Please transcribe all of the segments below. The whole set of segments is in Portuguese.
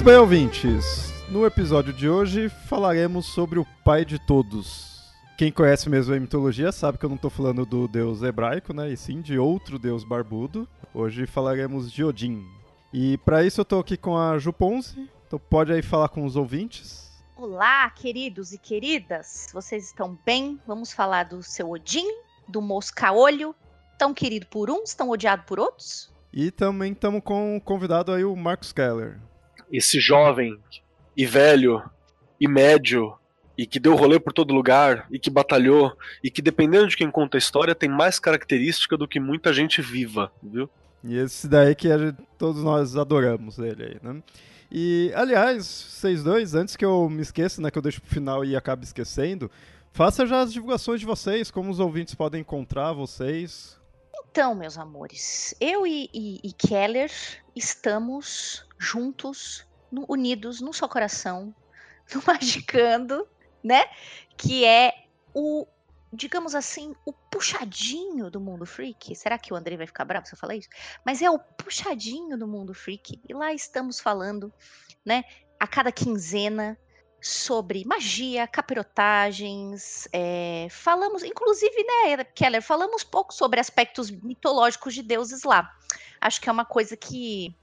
Muito bem, ouvintes. No episódio de hoje falaremos sobre o pai de todos. Quem conhece mesmo a mitologia sabe que eu não estou falando do deus hebraico, né? E sim de outro deus barbudo. Hoje falaremos de Odin. E para isso eu estou aqui com a Ju Ponzi. Então pode aí falar com os ouvintes. Olá, queridos e queridas. Vocês estão bem? Vamos falar do seu Odin, do mosca-olho, tão querido por uns, tão odiado por outros? E também estamos com o convidado aí, o Marcos Keller esse jovem e velho e médio e que deu rolê por todo lugar e que batalhou e que dependendo de quem conta a história tem mais característica do que muita gente viva, viu? E esse daí que gente, todos nós adoramos ele aí, né? E, aliás, vocês dois, antes que eu me esqueça, né, que eu deixo pro final e acabe esquecendo, faça já as divulgações de vocês, como os ouvintes podem encontrar vocês. Então, meus amores, eu e, e, e Keller estamos juntos, no, unidos num só coração, no Magicando, né? Que é o, digamos assim, o puxadinho do mundo freak. Será que o André vai ficar bravo se eu falar isso? Mas é o puxadinho do mundo freak. E lá estamos falando, né? A cada quinzena sobre magia, capirotagens, é, falamos, inclusive, né, Keller, falamos pouco sobre aspectos mitológicos de deuses lá. Acho que é uma coisa que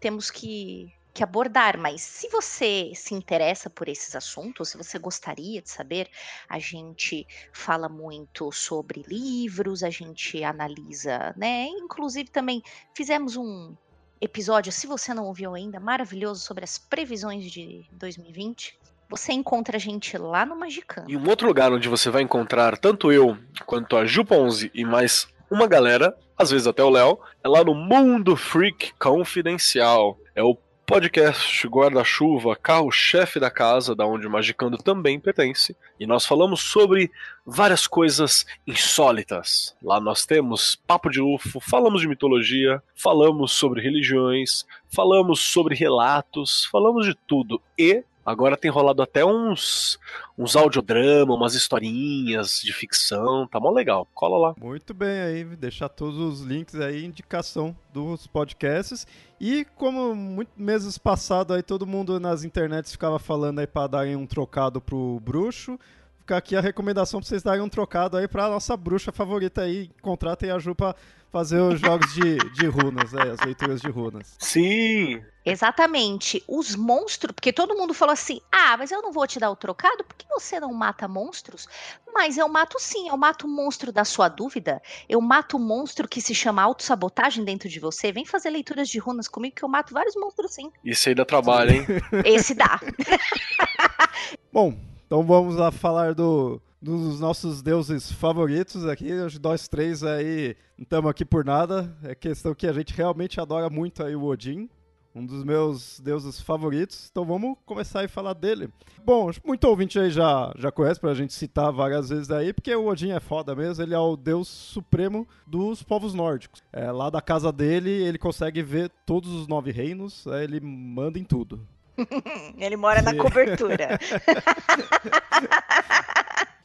temos que, que abordar, mas se você se interessa por esses assuntos, se você gostaria de saber, a gente fala muito sobre livros, a gente analisa, né? Inclusive também fizemos um episódio, se você não ouviu ainda, maravilhoso sobre as previsões de 2020. Você encontra a gente lá no Magicano. E um outro lugar onde você vai encontrar tanto eu quanto a Ju Ponzi e mais uma galera, às vezes até o Léo, é lá no Mundo Freak Confidencial. É o podcast guarda-chuva, carro-chefe da casa, da onde o Magicando também pertence, e nós falamos sobre várias coisas insólitas. Lá nós temos papo de UFO, falamos de mitologia, falamos sobre religiões, falamos sobre relatos, falamos de tudo. E Agora tem rolado até uns uns audiodrama, umas historinhas de ficção, tá mó legal. Cola lá. Muito bem aí, deixar todos os links aí, indicação dos podcasts. E como muitos meses passados aí todo mundo nas internets ficava falando aí para darem um trocado pro bruxo, fica aqui a recomendação para vocês darem um trocado aí pra nossa bruxa favorita aí, contratem a Ju pra fazer os jogos de, de runas, é, as leituras de runas. Sim! Exatamente. Os monstros, porque todo mundo falou assim: ah, mas eu não vou te dar o trocado, porque você não mata monstros? Mas eu mato sim, eu mato o monstro da sua dúvida, eu mato o monstro que se chama autossabotagem dentro de você. Vem fazer leituras de runas comigo que eu mato vários monstros sim. Isso aí dá trabalho, hein? Esse dá. Bom, então vamos lá falar do dos nossos deuses favoritos aqui. Nós três aí não estamos aqui por nada. É questão que a gente realmente adora muito aí o Odin. Um dos meus deuses favoritos, então vamos começar a falar dele. Bom, muito ouvinte aí já, já conhece, pra gente citar várias vezes aí, porque o Odin é foda mesmo, ele é o deus supremo dos povos nórdicos. É, lá da casa dele, ele consegue ver todos os nove reinos, é, ele manda em tudo. ele mora na cobertura.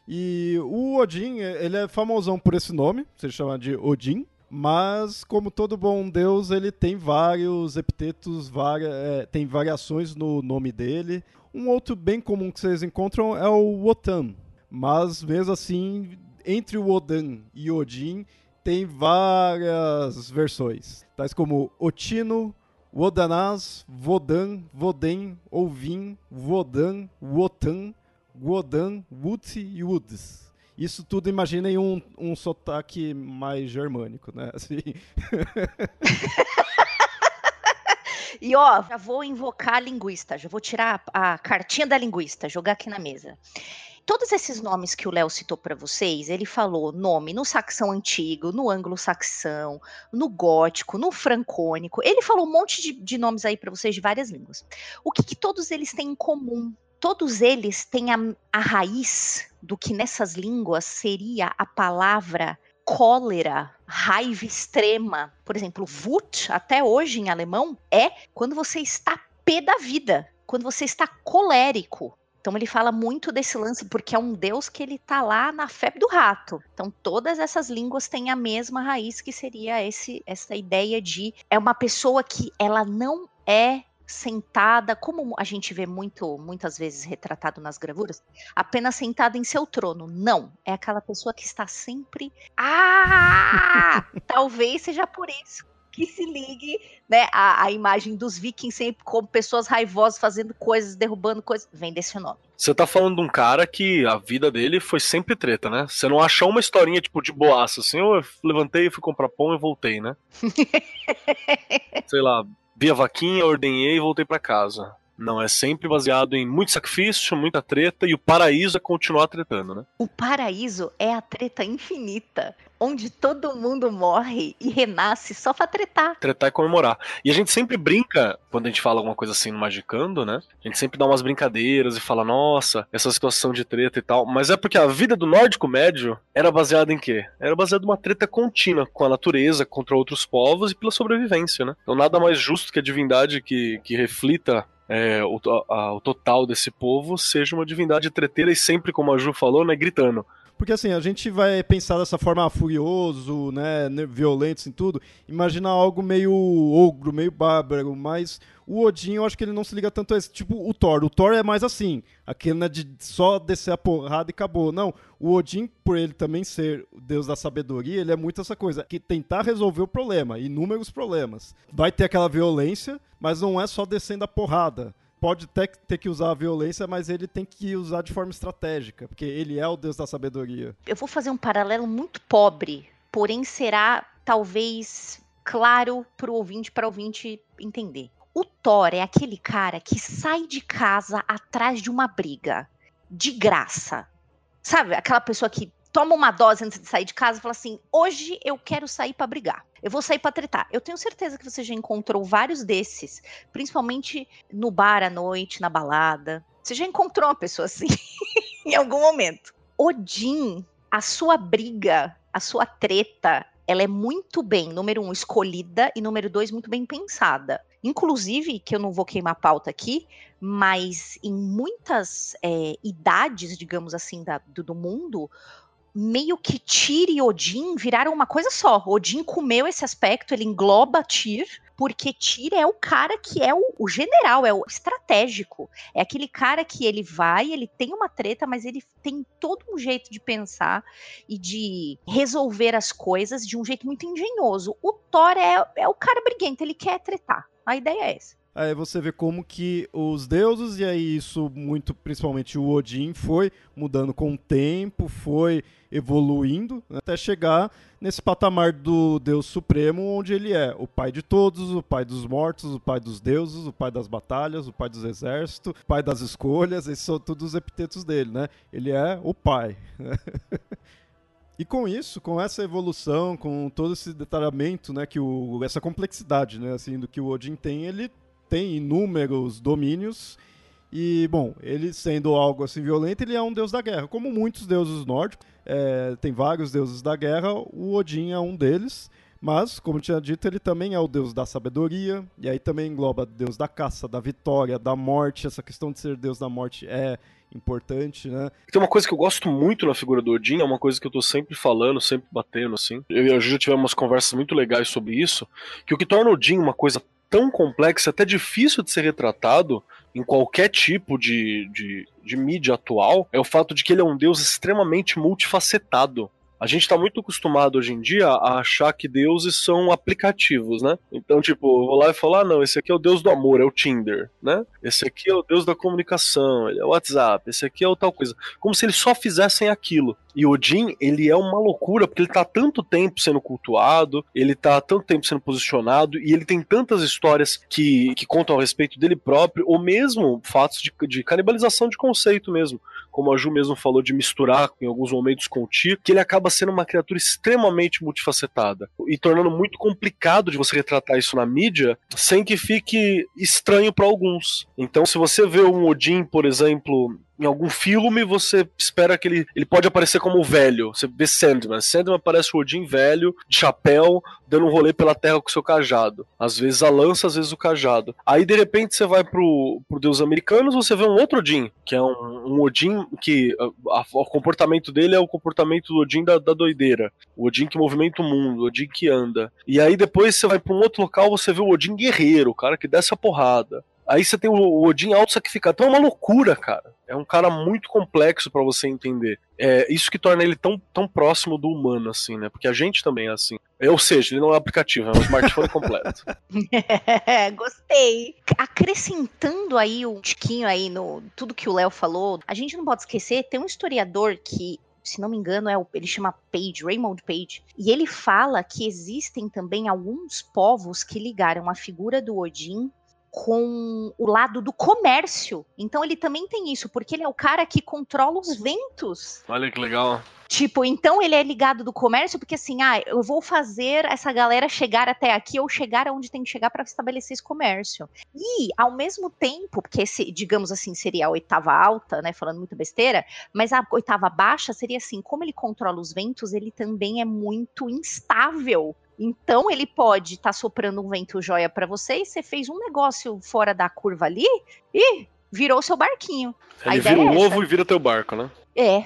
E o Odin, ele é famosão por esse nome, se chama de Odin. Mas, como todo bom deus, ele tem vários epitetos, varia, é, tem variações no nome dele. Um outro bem comum que vocês encontram é o Wotan. Mas, mesmo assim, entre o Odan e Odin, tem várias versões. Tais como Otino, Wodanaz, Vodan, Voden, Ovin, Vodan, Wotan, Wodan, Wut e Woods. Isso tudo imaginem um, um sotaque mais germânico, né? Assim. E ó, já vou invocar a linguista, já vou tirar a, a cartinha da linguista, jogar aqui na mesa. Todos esses nomes que o Léo citou para vocês, ele falou nome no saxão antigo, no anglo-saxão, no gótico, no francônico. Ele falou um monte de, de nomes aí para vocês de várias línguas. O que, que todos eles têm em comum? Todos eles têm a, a raiz do que nessas línguas seria a palavra cólera, raiva extrema. Por exemplo, Wut, até hoje em alemão, é quando você está pé da vida, quando você está colérico. Então ele fala muito desse lance porque é um deus que ele tá lá na febre do rato. Então todas essas línguas têm a mesma raiz que seria esse essa ideia de é uma pessoa que ela não é sentada, como a gente vê muito, muitas vezes retratado nas gravuras, apenas sentada em seu trono. Não, é aquela pessoa que está sempre. Ah! Talvez seja por isso que se ligue, né, a, a, imagem dos vikings sempre como pessoas raivosas fazendo coisas, derrubando coisas, vem desse nome. Você tá falando de um cara que a vida dele foi sempre treta, né? Você não achou uma historinha, tipo, de boaça, assim, eu levantei, fui comprar pão e voltei, né? Sei lá, vi a vaquinha, ordenhei e voltei para casa. Não, é sempre baseado em muito sacrifício, muita treta, e o paraíso é continuar tretando, né? O paraíso é a treta infinita, onde todo mundo morre e renasce só pra tretar. Tretar e comemorar. E a gente sempre brinca, quando a gente fala alguma coisa assim no Magicando, né? A gente sempre dá umas brincadeiras e fala, nossa, essa situação de treta e tal. Mas é porque a vida do nórdico médio era baseada em quê? Era baseada em uma treta contínua com a natureza, contra outros povos e pela sobrevivência, né? Então nada mais justo que a divindade que, que reflita é, o, a, o total desse povo seja uma divindade treteira e sempre, como a Ju falou, né, gritando. Porque assim, a gente vai pensar dessa forma furioso, né, violento assim, tudo, imaginar algo meio ogro, meio bárbaro, mas o Odin, eu acho que ele não se liga tanto a esse. Tipo, o Thor. O Thor é mais assim. Aquele né, de só descer a porrada e acabou. Não. O Odin, por ele também ser o deus da sabedoria, ele é muito essa coisa. Que tentar resolver o problema. Inúmeros problemas. Vai ter aquela violência, mas não é só descendo a porrada pode até ter que usar a violência, mas ele tem que usar de forma estratégica, porque ele é o deus da sabedoria. Eu vou fazer um paralelo muito pobre, porém será talvez claro para o ouvinte, para o ouvinte entender. O Thor é aquele cara que sai de casa atrás de uma briga, de graça. Sabe, aquela pessoa que toma uma dose antes de sair de casa e fala assim: hoje eu quero sair para brigar. Eu vou sair para tretar. Eu tenho certeza que você já encontrou vários desses, principalmente no bar à noite, na balada. Você já encontrou uma pessoa assim em algum momento. Odin, a sua briga, a sua treta, ela é muito bem, número um, escolhida e número dois, muito bem pensada. Inclusive, que eu não vou queimar pauta aqui, mas em muitas é, idades, digamos assim, da, do, do mundo, meio que Tyr e Odin viraram uma coisa só. Odin comeu esse aspecto, ele engloba Tyr, porque Tyr é o cara que é o, o, general, é o estratégico. É aquele cara que ele vai, ele tem uma treta, mas ele tem todo um jeito de pensar e de resolver as coisas de um jeito muito engenhoso. O Thor é, é o cara briguento, ele quer tretar. A ideia é essa. Aí você vê como que os deuses, e aí isso muito, principalmente o Odin, foi mudando com o tempo, foi evoluindo, né, até chegar nesse patamar do Deus Supremo, onde ele é o pai de todos, o pai dos mortos, o pai dos deuses, o pai das batalhas, o pai dos exércitos, o pai das escolhas, esses são todos os epitetos dele, né? Ele é o pai. E com isso, com essa evolução, com todo esse detalhamento, né, que o, essa complexidade, né, assim, do que o Odin tem, ele tem inúmeros domínios. E, bom, ele sendo algo assim violento, ele é um deus da guerra. Como muitos deuses nórdicos, é, tem vários deuses da guerra, o Odin é um deles. Mas, como tinha dito, ele também é o deus da sabedoria, e aí também engloba deus da caça, da vitória, da morte. Essa questão de ser deus da morte é importante, né? Tem uma coisa que eu gosto muito na figura do Odin, é uma coisa que eu tô sempre falando, sempre batendo, assim. Eu e a já tivemos umas conversas muito legais sobre isso, que o que torna o Odin uma coisa tão complexo, até difícil de ser retratado em qualquer tipo de, de, de mídia atual, é o fato de que ele é um deus extremamente multifacetado. A gente está muito acostumado hoje em dia a achar que deuses são aplicativos, né? Então, tipo, eu vou lá e falar, ah, não, esse aqui é o deus do amor, é o Tinder, né? Esse aqui é o deus da comunicação, ele é o WhatsApp, esse aqui é o tal coisa. Como se eles só fizessem aquilo. E Odin, ele é uma loucura, porque ele tá tanto tempo sendo cultuado, ele tá tanto tempo sendo posicionado, e ele tem tantas histórias que, que contam a respeito dele próprio, ou mesmo fatos de, de canibalização de conceito mesmo como a Ju mesmo falou, de misturar em alguns momentos com o Tyr, que ele acaba sendo uma criatura extremamente multifacetada e tornando muito complicado de você retratar isso na mídia sem que fique estranho para alguns. Então, se você vê um Odin, por exemplo, em algum filme você espera que ele, ele pode aparecer como velho. Você vê Sandman. Sandman aparece o Odin velho, de chapéu, dando um rolê pela terra com seu cajado. Às vezes a lança, às vezes o cajado. Aí de repente você vai pro, pro Deus Americanos, você vê um outro Odin, que é um, um Odin que a, a, o comportamento dele é o comportamento do Odin da, da doideira. O Odin que movimenta o mundo, o Odin que anda. E aí depois você vai pra um outro local, você vê o Odin guerreiro, o cara que desce a porrada. Aí você tem o Odin auto-sacrificado. Então é uma loucura, cara. É um cara muito complexo para você entender. É isso que torna ele tão, tão próximo do humano, assim, né? Porque a gente também é assim. Ou seja, ele não é um aplicativo, é um smartphone completo. Gostei. Acrescentando aí um tiquinho aí no tudo que o Léo falou, a gente não pode esquecer, tem um historiador que se não me engano, é o, ele chama Page, Raymond Page, e ele fala que existem também alguns povos que ligaram a figura do Odin com o lado do comércio. Então ele também tem isso, porque ele é o cara que controla os ventos. Olha que legal. Tipo, então ele é ligado do comércio, porque assim, ah, eu vou fazer essa galera chegar até aqui ou chegar aonde tem que chegar para estabelecer esse comércio. E, ao mesmo tempo, porque esse, digamos assim, seria a oitava alta, né, falando muito besteira, mas a oitava baixa seria assim, como ele controla os ventos, ele também é muito instável. Então ele pode estar tá soprando um vento joia para você e você fez um negócio fora da curva ali e virou seu barquinho. Ele vira um é ovo e vira teu barco, né? É.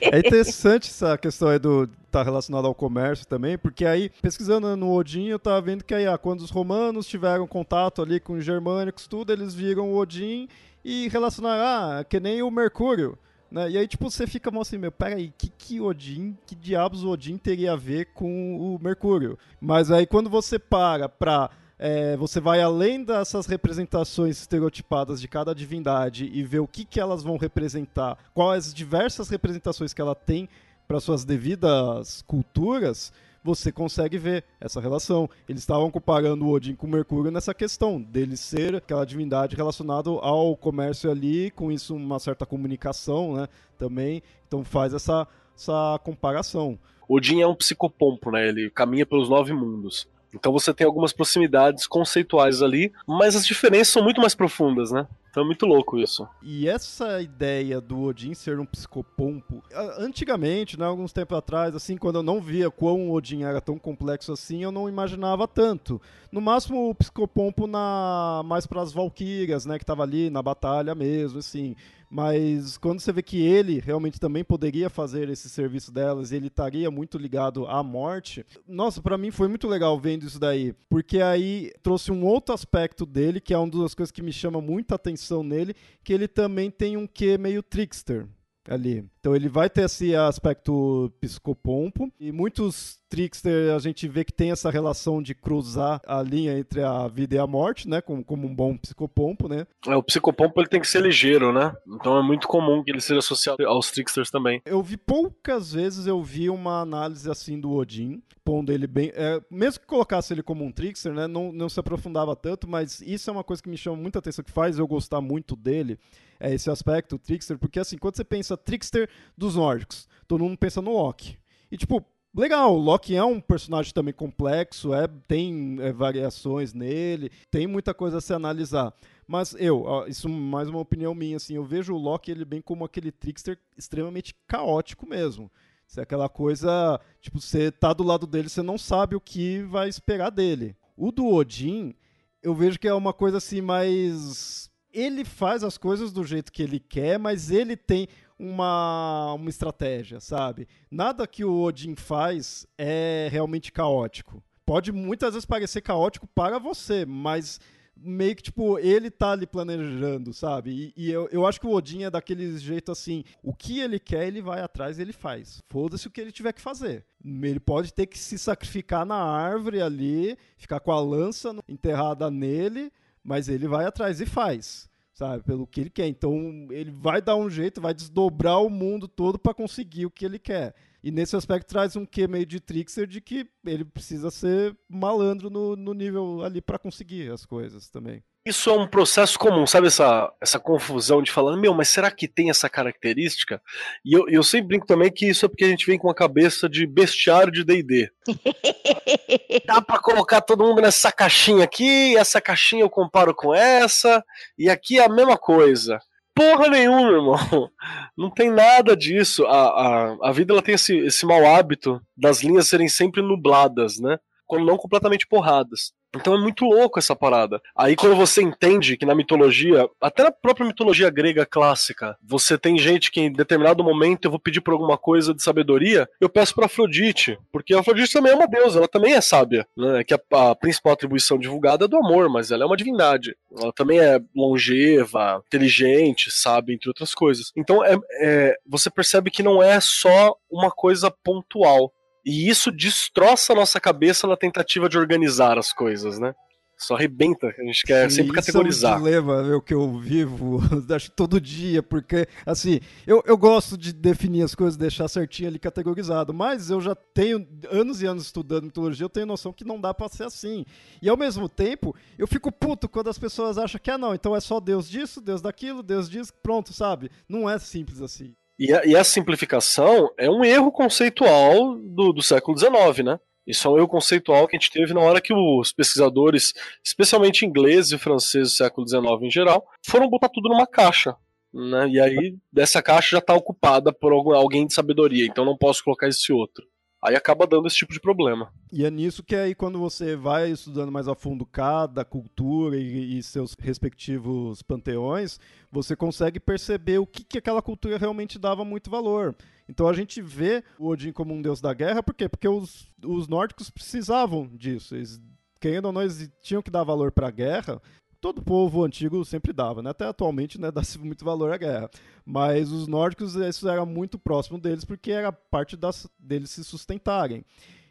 é interessante essa questão aí do tá relacionado ao comércio também, porque aí pesquisando no Odin eu tava vendo que aí ah, quando os romanos tiveram contato ali com os germânicos tudo, eles viram o Odin e relacionaram ah, que nem o Mercúrio. Né? E aí, tipo, você fica assim, meu, peraí, que que Odin, que diabos o Odin teria a ver com o Mercúrio? Mas aí quando você para pra é, você vai além dessas representações estereotipadas de cada divindade e vê o que, que elas vão representar, quais as diversas representações que ela tem para suas devidas culturas, você consegue ver essa relação. Eles estavam comparando o Odin com Mercúrio nessa questão dele ser aquela divindade relacionada ao comércio ali, com isso uma certa comunicação, né? Também, então faz essa, essa comparação. Odin é um psicopompo, né? Ele caminha pelos nove mundos. Então você tem algumas proximidades conceituais ali, mas as diferenças são muito mais profundas, né? Então é muito louco isso. E essa ideia do Odin ser um psicopompo, antigamente, né, alguns tempos atrás, assim, quando eu não via quão o Odin era tão complexo assim, eu não imaginava tanto. No máximo o psicopompo na mais para as valquírias, né, que tava ali na batalha mesmo, assim. Mas quando você vê que ele realmente também poderia fazer esse serviço delas, ele estaria muito ligado à morte. Nossa, para mim foi muito legal vendo isso daí, porque aí trouxe um outro aspecto dele, que é uma das coisas que me chama muita atenção nele, que ele também tem um quê meio trickster ali. Então ele vai ter esse aspecto psicopompo e muitos trickster a gente vê que tem essa relação de cruzar a linha entre a vida e a morte, né, como, como um bom psicopompo, né? É, o psicopompo ele tem que ser ligeiro, né? Então é muito comum que ele seja associado aos tricksters também. Eu vi poucas vezes eu vi uma análise assim do Odin, pondo ele bem, é, mesmo que colocasse ele como um trickster, né, não, não se aprofundava tanto, mas isso é uma coisa que me chama muita atenção que faz eu gostar muito dele. É esse aspecto, o trickster, porque assim, quando você pensa trickster, dos nórdicos. Todo mundo pensa no Loki. E tipo, legal, o Loki é um personagem também complexo, é, tem é, variações nele, tem muita coisa a se analisar. Mas eu, isso mais uma opinião minha, assim, eu vejo o Loki ele bem como aquele trickster extremamente caótico mesmo. Isso é aquela coisa, tipo, você tá do lado dele, você não sabe o que vai esperar dele. O do Odin, eu vejo que é uma coisa assim mais ele faz as coisas do jeito que ele quer, mas ele tem uma, uma estratégia, sabe? Nada que o Odin faz é realmente caótico. Pode muitas vezes parecer caótico para você, mas meio que, tipo, ele tá ali planejando, sabe? E, e, eu, eu acho que o Odin é daquele jeito assim: o que ele quer, ele vai atrás ele faz. Foda-se o que ele tiver que fazer. Ele pode ter que se sacrificar na árvore ali, ficar com a lança enterrada nele, mas ele vai atrás e faz sabe? Pelo que ele quer. Então ele vai dar um jeito, vai desdobrar o mundo todo para conseguir o que ele quer. E nesse aspecto traz um quê meio de trickster de que ele precisa ser malandro no, no nível ali para conseguir as coisas também. Isso é um processo comum, sabe essa, essa confusão de falar, meu, mas será que tem essa característica? E eu, eu sempre brinco também que isso é porque a gente vem com a cabeça de bestiário de D&D. Dá pra colocar todo mundo nessa caixinha aqui, essa caixinha eu comparo com essa, e aqui é a mesma coisa. Porra nenhuma, irmão. Não tem nada disso. A, a, a vida ela tem esse, esse mau hábito das linhas serem sempre nubladas, né? Quando não completamente porradas. Então é muito louco essa parada. Aí quando você entende que na mitologia, até na própria mitologia grega clássica, você tem gente que em determinado momento eu vou pedir por alguma coisa de sabedoria, eu peço para Afrodite, porque a Afrodite também é uma deusa, ela também é sábia, né? Que a, a, principal atribuição divulgada é do amor, mas ela é uma divindade. Ela também é longeva, inteligente, sabe, entre outras coisas. Então é, é você percebe que não é só uma coisa pontual. E isso destroça a nossa cabeça na tentativa de organizar as coisas, né? Só arrebenta, a gente quer Sim, sempre categorizar. Isso é um dilema o que eu vivo, acho todo dia, porque, assim, eu, eu gosto de definir as coisas, deixar certinho ali categorizado, mas eu já tenho anos e anos estudando mitologia, eu tenho noção que não dá pra ser assim. E ao mesmo tempo, eu fico puto quando as pessoas acham que, ah, não, então é só Deus disso, Deus daquilo, Deus disso, pronto, sabe? Não é simples assim. E a, e simplificação é um erro conceitual do, do século XIX, né? Isso é um erro conceitual que a gente teve na hora que os pesquisadores, especialmente ingleses e franceses do século XIX em geral, foram botar tudo numa caixa. Né? E aí, dessa caixa já está ocupada por alguém de sabedoria, então não posso colocar esse outro. Aí acaba dando esse tipo de problema. E é nisso que aí quando você vai estudando mais a fundo cada cultura e, e seus respectivos panteões, você consegue perceber o que, que aquela cultura realmente dava muito valor. Então a gente vê o Odin como um deus da guerra, por quê? Porque os, os nórdicos precisavam disso. Eles, querendo ou não, eles tinham que dar valor para a guerra, todo povo antigo sempre dava, né? Até atualmente, né, dá muito valor à guerra. Mas os nórdicos, isso era muito próximo deles porque era parte das, deles se sustentarem.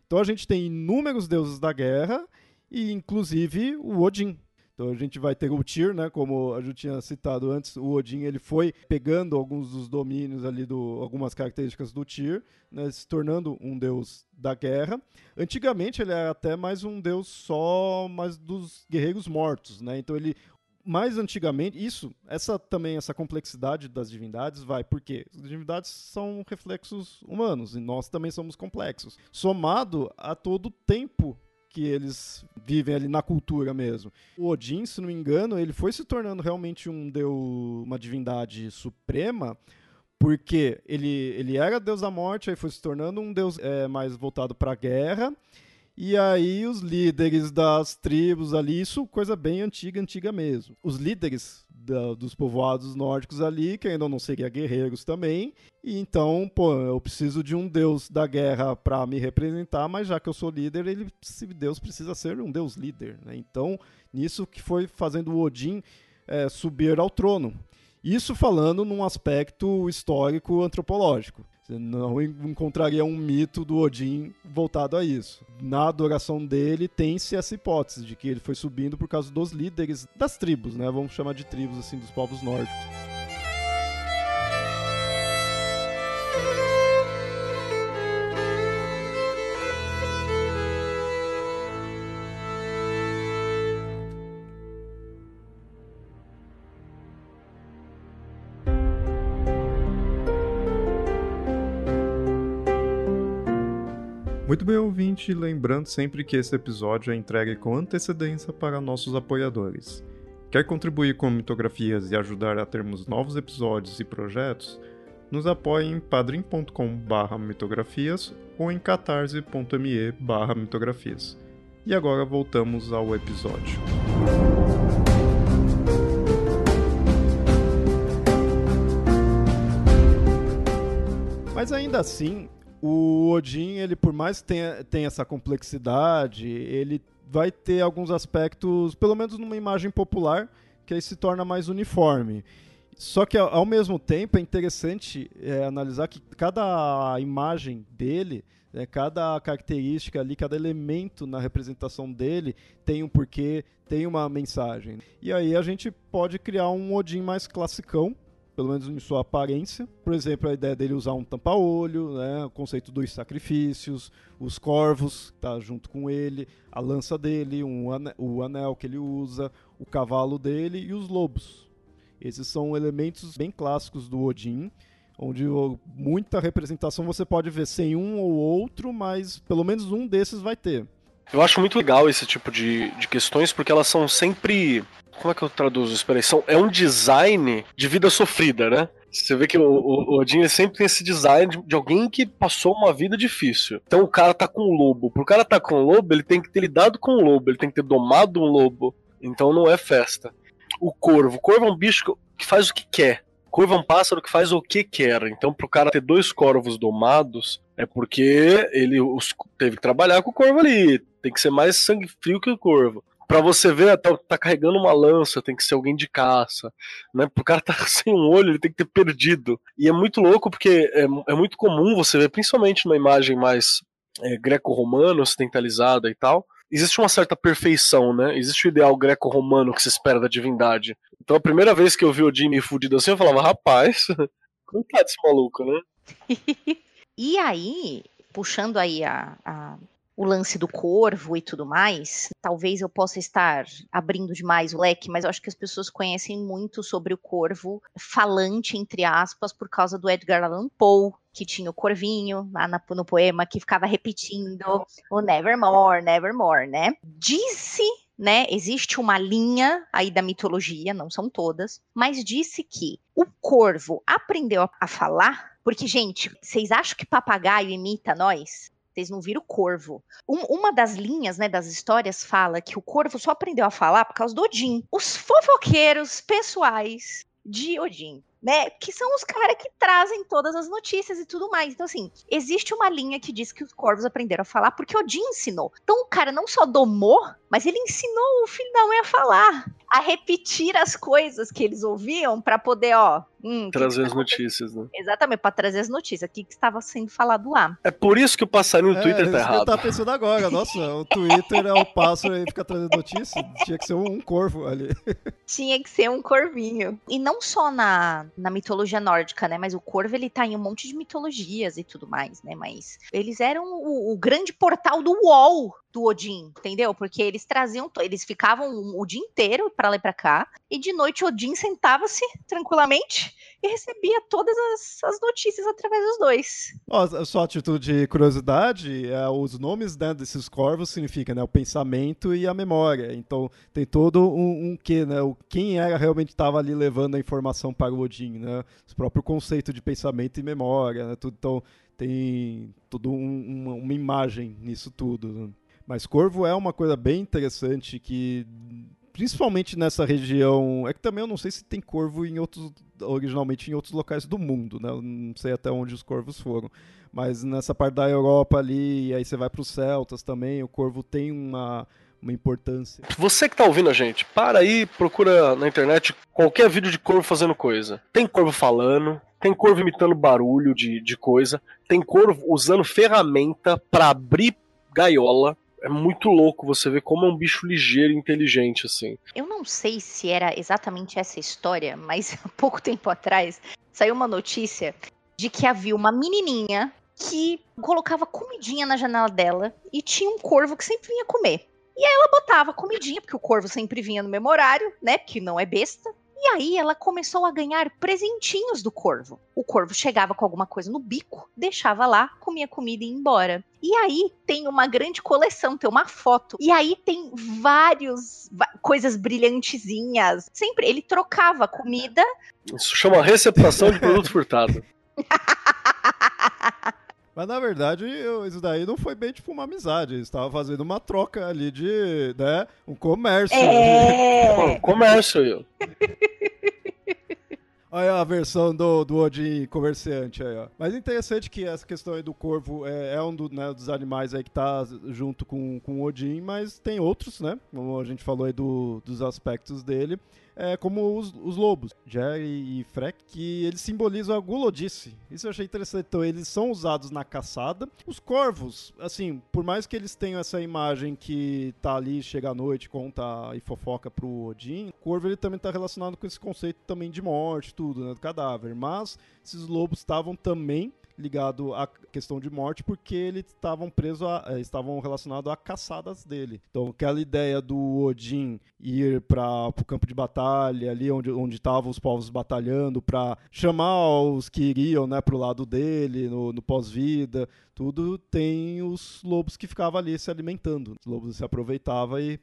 Então a gente tem inúmeros deuses da guerra e inclusive o Odin, então a gente vai ter o Tyr, né, como a gente tinha citado antes, o Odin ele foi pegando alguns dos domínios ali do algumas características do Tyr, né, se tornando um deus da guerra. Antigamente ele era até mais um deus só mais dos guerreiros mortos, né? Então ele mais antigamente, isso, essa também essa complexidade das divindades vai porque as divindades são reflexos humanos e nós também somos complexos, somado a todo o tempo que eles vivem ali na cultura mesmo. O Odin, se não me engano, ele foi se tornando realmente um deus, uma divindade suprema, porque ele, ele era deus da morte, aí foi se tornando um deus é, mais voltado para a guerra. E aí os líderes das tribos ali, isso coisa bem antiga, antiga mesmo. Os líderes da, dos povoados nórdicos ali, que ainda não seriam guerreiros também. E então, pô, eu preciso de um deus da guerra para me representar, mas já que eu sou líder, ele, Deus precisa ser um deus líder. Né? Então, nisso que foi fazendo o Odin é, subir ao trono. Isso falando num aspecto histórico antropológico. Você não encontraria um mito do Odin voltado a isso. Na adoração dele, tem-se essa hipótese de que ele foi subindo por causa dos líderes das tribos, né? Vamos chamar de tribos, assim, dos povos nórdicos. Muito bem, ouvinte, lembrando sempre que esse episódio é entregue com antecedência para nossos apoiadores. Quer contribuir com mitografias e ajudar a termos novos episódios e projetos? Nos apoie em padrim.com.br mitografias ou em catarse.me mitografias. E agora voltamos ao episódio. Mas ainda assim, o Odin, ele por mais que tenha, tenha essa complexidade, ele vai ter alguns aspectos, pelo menos numa imagem popular, que aí se torna mais uniforme. Só que ao mesmo tempo é interessante é, analisar que cada imagem dele Né? Cada característica ali, cada elemento na representação dele tem um porquê, tem uma mensagem. E aí a gente pode criar um Odin mais classicão, pelo menos em sua aparência. Por exemplo, a ideia dele usar um tampa-olho, né, o conceito dos sacrifícios, os corvos, tá junto com ele, a lança dele, um o anel que ele usa, o cavalo dele e os lobos. Esses são elementos bem clássicos do Odin, onde muita representação você pode ver sem um ou outro, mas pelo menos um desses vai ter. Eu acho muito legal esse tipo de, de questões, porque elas são sempre. Como é que eu traduzo isso? Peraí, são, é um design de vida sofrida, né? Você vê que o, o, Odin sempre tem esse design de, de, alguém que passou uma vida difícil. Então o cara tá com um lobo. Pro cara tá com um lobo, ele tem que ter lidado com um lobo, ele tem que ter domado um lobo. Então não é festa. O corvo. O corvo é um bicho que faz o que quer. Corvo é um pássaro que faz o que quer. Então, pro cara ter dois corvos domados, é porque ele os, teve que trabalhar com o corvo ali. Tem que ser mais sangue frio que o corvo. Pra você ver, tá, tá carregando uma lança, tem que ser alguém de caça. Né? Pro cara tá sem um olho, ele tem que ter perdido. E é muito louco porque é, é muito comum você ver, principalmente numa imagem mais é, greco-romana, ocidentalizada e tal, existe uma certa perfeição, né? Existe o ideal greco-romano que se espera da divindade. Então a primeira vez que eu vi o Jimmy fudido assim, eu falava, rapaz, tá desse maluco, né? e aí, puxando aí a, a, o lance do corvo e tudo mais, talvez eu possa estar abrindo demais o leque, mas eu acho que as pessoas conhecem muito sobre o corvo falante, entre aspas, por causa do Edgar Allan Poe, que tinha o corvinho lá no poema que ficava repetindo o Nevermore, Nevermore, né? Disse né? Existe uma linha aí da mitologia, não são todas, mas disse que o corvo aprendeu a falar, porque, gente, vocês acham que papagaio imita nós? Vocês não viram o corvo. Um, uma das linhas, né, das histórias fala que o corvo só aprendeu a falar por causa do Odin. Os fofoqueiros pessoais de Odin. Né, que são os caras que trazem todas as notícias e tudo mais. Então, assim, existe uma linha que diz que os corvos aprenderam a falar porque Odin ensinou. Então, o cara não só domou, mas ele ensinou o filho da mãe a falar a repetir as coisas que eles ouviam para poder, ó. Hum, trazer que as notícias, né? Exatamente, para trazer as notícias. O que, que estava sendo falado lá. É por isso que o passarinho no é, Twitter tá errado. Eu tava pensando agora, nossa, o Twitter é o pássaro aí fica trazendo notícias. Tinha que ser um, um, corvo ali. Tinha que ser um corvinho. E não só na, na mitologia nórdica, né? Mas o corvo ele tá em um monte de mitologias e tudo mais, né? Mas eles eram o, o grande portal do UOL do Odin, entendeu? Porque eles traziam, eles ficavam o dia inteiro para lá e para cá, e de noite Odin sentava-se tranquilamente e recebia todas as, as notícias através dos dois. Oh, só a título de curiosidade, é, os nomes né, desses corvos significam né, o pensamento e a memória. Então tem todo um, um que, né? O, quem era realmente estava ali levando a informação para o Odin, né? O próprio conceito de pensamento e memória, né? Tudo, então tem toda um, uma, uma imagem nisso tudo. Né? Mas corvo é uma coisa bem interessante que principalmente nessa região, é que também eu não sei se tem corvo em outros originalmente em outros locais do mundo, né? Eu não sei até onde os corvos foram, mas nessa parte da Europa ali, e aí você vai para os celtas também, o corvo tem uma uma importância. Você que tá ouvindo a gente, para aí, procura na internet qualquer vídeo de corvo fazendo coisa. Tem corvo falando, tem corvo imitando barulho de, de coisa, tem corvo usando ferramenta para abrir gaiola, é muito louco você ver como é um bicho ligeiro e inteligente, assim. Eu não sei se era exatamente essa história, mas há pouco tempo atrás saiu uma notícia de que havia uma menininha que colocava comidinha na janela dela e tinha um corvo que sempre vinha comer. E aí ela botava comidinha, porque o corvo sempre vinha no mesmo horário, né? Que não é besta. E aí ela começou a ganhar presentinhos do corvo. O corvo chegava com alguma coisa no bico, deixava lá, comia comida e ia embora. E aí tem uma grande coleção, tem uma foto. E aí tem vários coisas brilhantezinhas. Sempre ele trocava comida. Isso chama receptação de produto furtado. Mas na verdade, eu, isso daí não foi bem tipo uma amizade. Eles estavam fazendo uma troca ali de, né, um comércio. É... comércio. Olha a versão do, do Odin comerciante aí, ó. Mas interessante que essa questão aí do corvo é, é um do, né, dos animais aí que tá junto com, com o Odin, mas tem outros, né? Como a gente falou aí do, dos aspectos dele. É, como os, os, lobos, Jerry e Freck, que eles simbolizam a gulodice. Isso eu achei interessante. Então, eles são usados na caçada. Os corvos, assim, por mais que eles tenham essa imagem que tá ali, chega à noite, conta e fofoca pro Odin, o corvo ele também tá relacionado com esse conceito também de morte, tudo, né, do cadáver. Mas esses lobos estavam também ligado à questão de morte porque eles estavam presos a, eh, estavam relacionados a caçadas dele. Então aquela ideia do Odin ir para o campo de batalha ali onde onde estavam os povos batalhando para chamar os que iriam, né, pro lado dele no, no pós-vida, tudo tem os lobos que ficavam ali se alimentando. Os lobos se aproveitavam e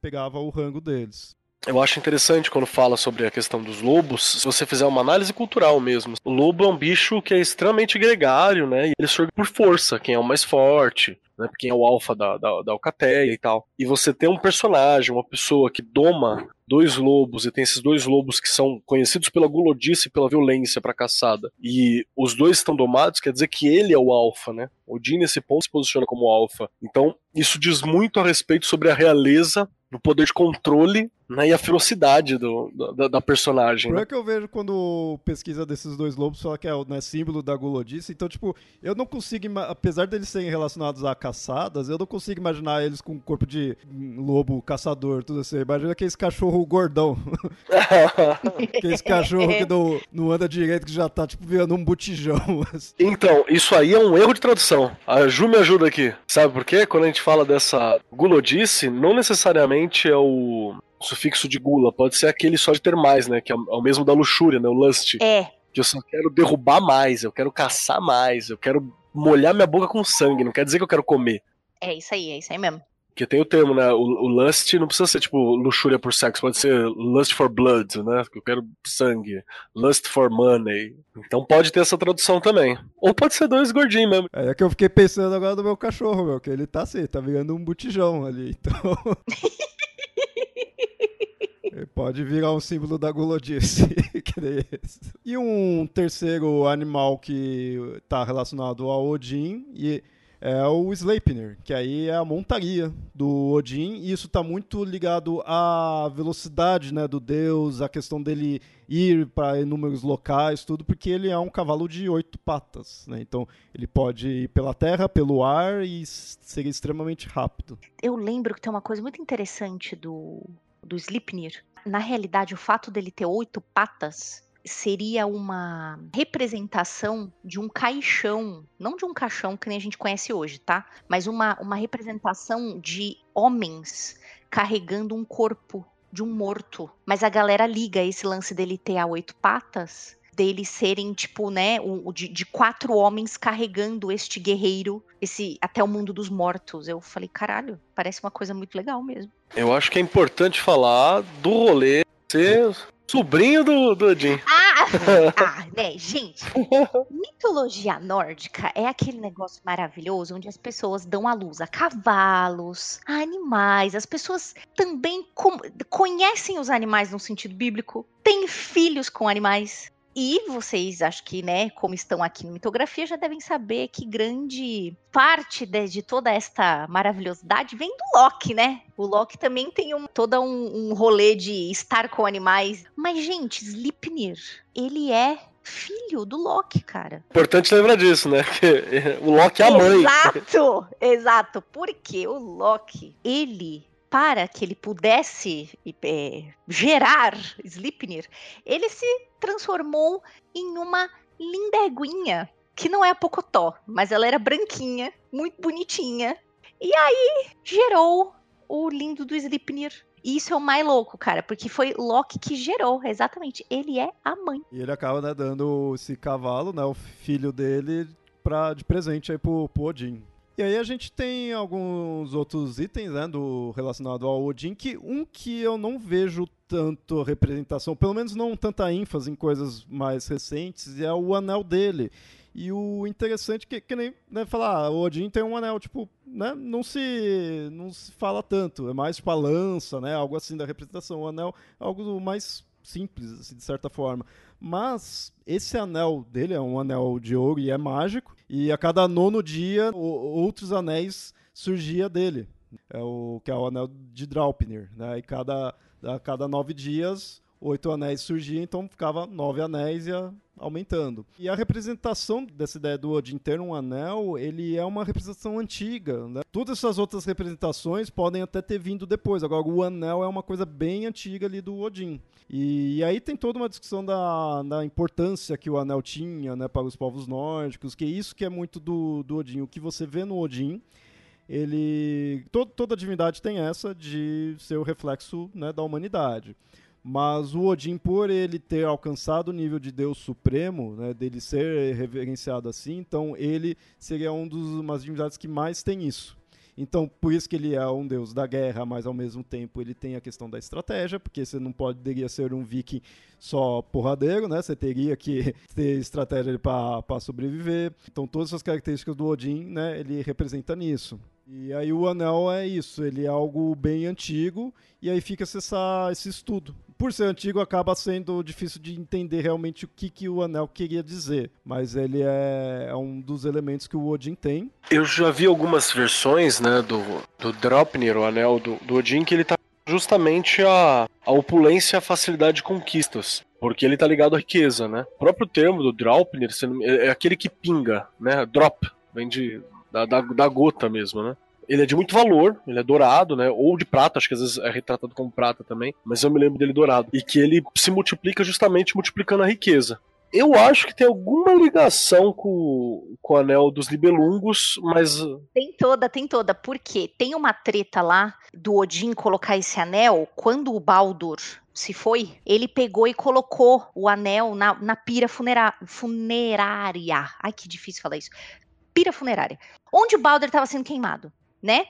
pegava o rango deles. Eu acho interessante quando fala sobre a questão dos lobos, se você fizer uma análise cultural mesmo. O lobo é um bicho que é extremamente gregário, né? E ele surge por força, quem é o mais forte, né? Quem é o alfa da, da, da alcateia e tal. E você tem um personagem, uma pessoa que doma dois lobos e tem esses dois lobos que são conhecidos pela gulodice e pela violência para caçada. E os dois estão domados, quer dizer que ele é o alfa, né? Odin nesse ponto se posiciona como alfa. Então, isso diz muito a respeito sobre a realeza no poder de controle né, e a ferocidade do, da, da personagem. Por né? é que eu vejo quando pesquisa desses dois lobos, fala que é o né, símbolo da gulodice. Então, tipo, eu não consigo, apesar deles serem relacionados a caçadas, eu não consigo imaginar eles com um corpo de lobo caçador, tudo assim. Imagina aqueles cachorro gordão. aqueles cachorro que não, não anda direito, que já tá, tipo, virando um botijão. Assim. Então, isso aí é um erro de tradução. A Ju me ajuda aqui. Sabe por quê? Quando a gente fala dessa gulodice, não necessariamente necessariamente é o sufixo de gula, pode ser aquele só de ter mais, né? Que é o mesmo da luxúria, né? O lust. É. Que eu só quero derrubar mais, eu quero caçar mais, eu quero molhar minha boca com sangue, não quer dizer que eu quero comer. É isso aí, é isso aí mesmo. Porque tem o termo, né? O, o, lust não precisa ser tipo luxúria por sexo, pode ser lust for blood, né? Que eu quero sangue. Lust for money. Então pode ter essa tradução também. Ou pode ser dois gordinhos mesmo. É, é que eu fiquei pensando agora do meu cachorro, meu, que ele tá assim, tá virando um botijão ali. Então. Pode virar um símbolo da gulodice. e um terceiro animal que está relacionado ao Odin e é o Sleipnir, que aí é a montaria do Odin, e isso está muito ligado à velocidade né, do deus, a questão dele ir para inúmeros locais, tudo, porque ele é um cavalo de oito patas, né? Então ele pode ir pela terra, pelo ar e ser extremamente rápido. Eu lembro que tem uma coisa muito interessante do, do Sleipnir. Na realidade, o fato dele ter oito patas seria uma representação de um caixão, não de um caixão que nem a gente conhece hoje, tá? Mas uma, uma representação de homens carregando um corpo de um morto. Mas a galera liga esse lance dele ter a oito patas deles serem, tipo, né, o, de, de, quatro homens carregando este guerreiro esse até o mundo dos mortos. Eu falei, caralho, parece uma coisa muito legal mesmo. Eu acho que é importante falar do rolê ser Sobrinho do, do Odin. Ah, ah, né, gente. Mitologia nórdica é aquele negócio maravilhoso onde as pessoas dão à luz a cavalos, a animais. As pessoas também conhecem os animais no sentido bíblico, têm filhos com animais. E vocês, acho que, né, como estão aqui no Mitografia, já devem saber que grande parte de, de toda esta maravilhosidade vem do Loki, né? O Loki também tem um, todo um, um rolê de estar com animais. Mas, gente, Sleipnir, ele é filho do Loki, cara. Importante lembrar disso, né? Que o Loki é a mãe. Exato, exato. Porque o Loki, ele para que ele pudesse é, gerar Sleipnir, ele se transformou em uma lindeguinha, que não é a Pocotó, mas ela era branquinha, muito bonitinha. E aí gerou o lindo do Sleipnir. E isso é o mais louco, cara, porque foi Loki que gerou, exatamente. Ele é a mãe. E ele acaba né, dando esse cavalo, né, o filho dele, pra, de presente aí pro, pro Odin. E aí a gente tem alguns outros itens, né, do relacionado ao Odin, que um que eu não vejo tanto representação, pelo menos não tanta ênfase em coisas mais recentes, é o anel dele. E o interessante é que, que nem né, falar, ah, o Odin tem um anel, tipo, né, não se não se fala tanto, é mais tipo a lança, né, algo assim da representação. O anel é algo mais simples, assim, de certa forma. Mas esse anel dele é um anel de ouro e é mágico. E a cada nono dia, o, outros anéis surgia dele. É o que é o anel de Draupnir, né? E cada, a cada nove dias, oito anéis surgiam, então ficava nove anéis e ia aumentando. E a representação dessa ideia do Odin ter um anel, ele é uma representação antiga. Né? Todas essas outras representações podem até ter vindo depois. Agora, o anel é uma coisa bem antiga ali do Odin. E, e aí tem toda uma discussão da, da importância que o anel tinha né, para os povos nórdicos, que é isso que é muito do, do Odin. O que você vê no Odin ele todo, toda divindade tem essa de ser o reflexo né, da humanidade. Mas o Odin, por ele ter alcançado o nível de Deus Supremo, né, dele ser reverenciado assim, então ele seria um dos umas divindades que mais tem isso. Então, por isso que ele é um deus da guerra, mas ao mesmo tempo ele tem a questão da estratégia, porque você não poderia ser um viking só porradeiro, né? Você teria que ter estratégia para sobreviver. Então, todas essas características do Odin, né, ele representa nisso. E aí o anel é isso, ele é algo bem antigo e aí fica essa, esse estudo. Por ser antigo, acaba sendo difícil de entender realmente o que, que o anel queria dizer, mas ele é, é um dos elementos que o Odin tem. Eu já vi algumas versões né, do, do Draupnir, o anel do, do Odin, que ele tá justamente a, a opulência e a facilidade de conquistas. Porque ele tá ligado à riqueza, né? O próprio termo do Draupnir é aquele que pinga, né? Drop, vem de da, da, da gota mesmo, né? Ele é de muito valor, ele é dourado, né? Ou de prata, acho que às vezes é retratado como prata também, mas eu me lembro dele dourado. E que ele se multiplica justamente multiplicando a riqueza. Eu acho que tem alguma ligação com, com o anel dos Nibelungos, mas. Tem toda, tem toda. Porque tem uma treta lá do Odin colocar esse anel quando o Baldur se foi, ele pegou e colocou o anel na, na pira funera, funerária. Ai, que difícil falar isso pira funerária. Onde o Balder estava sendo queimado, né?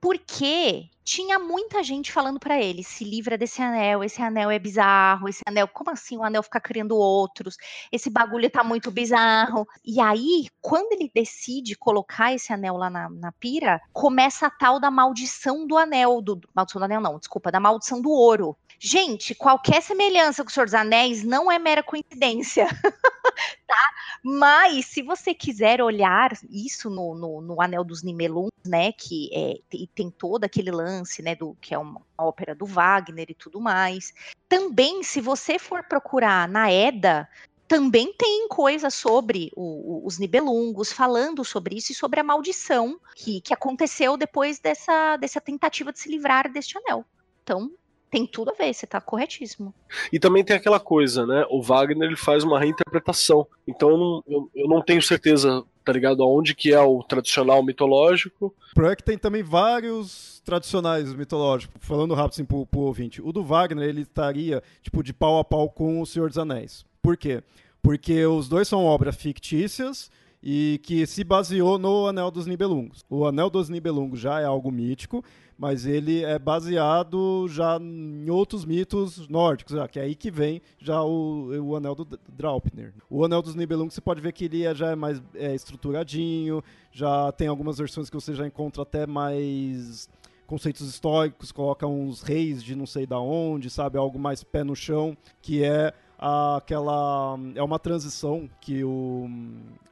Porque tinha muita gente falando para ele: se livra desse anel, esse anel é bizarro, esse anel, como assim o anel fica criando outros? Esse bagulho tá muito bizarro. E aí, quando ele decide colocar esse anel lá na, na pira, começa a tal da maldição do anel, do maldição do anel não, desculpa, da maldição do ouro. Gente, qualquer semelhança com o Senhor dos Anéis não é mera coincidência, tá? Mas se você quiser olhar isso no, no, no Anel dos Nimeluns, né, que é, tem todo aquele lance, né, do que é uma, uma ópera do Wagner e tudo mais. Também, se você for procurar na Eda, também tem coisa sobre o, o, os Nibelungos, falando sobre isso e sobre a maldição que, que aconteceu depois dessa, dessa tentativa de se livrar deste anel. Então, tem tudo a ver, você tá corretíssimo. E também tem aquela coisa, né? O Wagner ele faz uma reinterpretação. Então eu não, eu, eu não tenho certeza, tá ligado, aonde que é o tradicional mitológico. O é que tem também vários tradicionais mitológicos. Falando rápido assim pro, pro ouvinte. O do Wagner, ele estaria, tipo, de pau a pau com o Senhor dos Anéis. Por quê? Porque os dois são obras fictícias e que se baseou no Anel dos Nibelungos. O Anel dos Nibelungos já é algo mítico, mas ele é baseado já em outros mitos nórdicos, que é aí que vem já o, o Anel do Draupnir. O Anel dos Nibelungos você pode ver que ele é, já é mais é, estruturadinho, já tem algumas versões que você já encontra até mais conceitos históricos, coloca uns reis de não sei da onde, sabe, algo mais pé no chão, que é aquela é uma transição que o,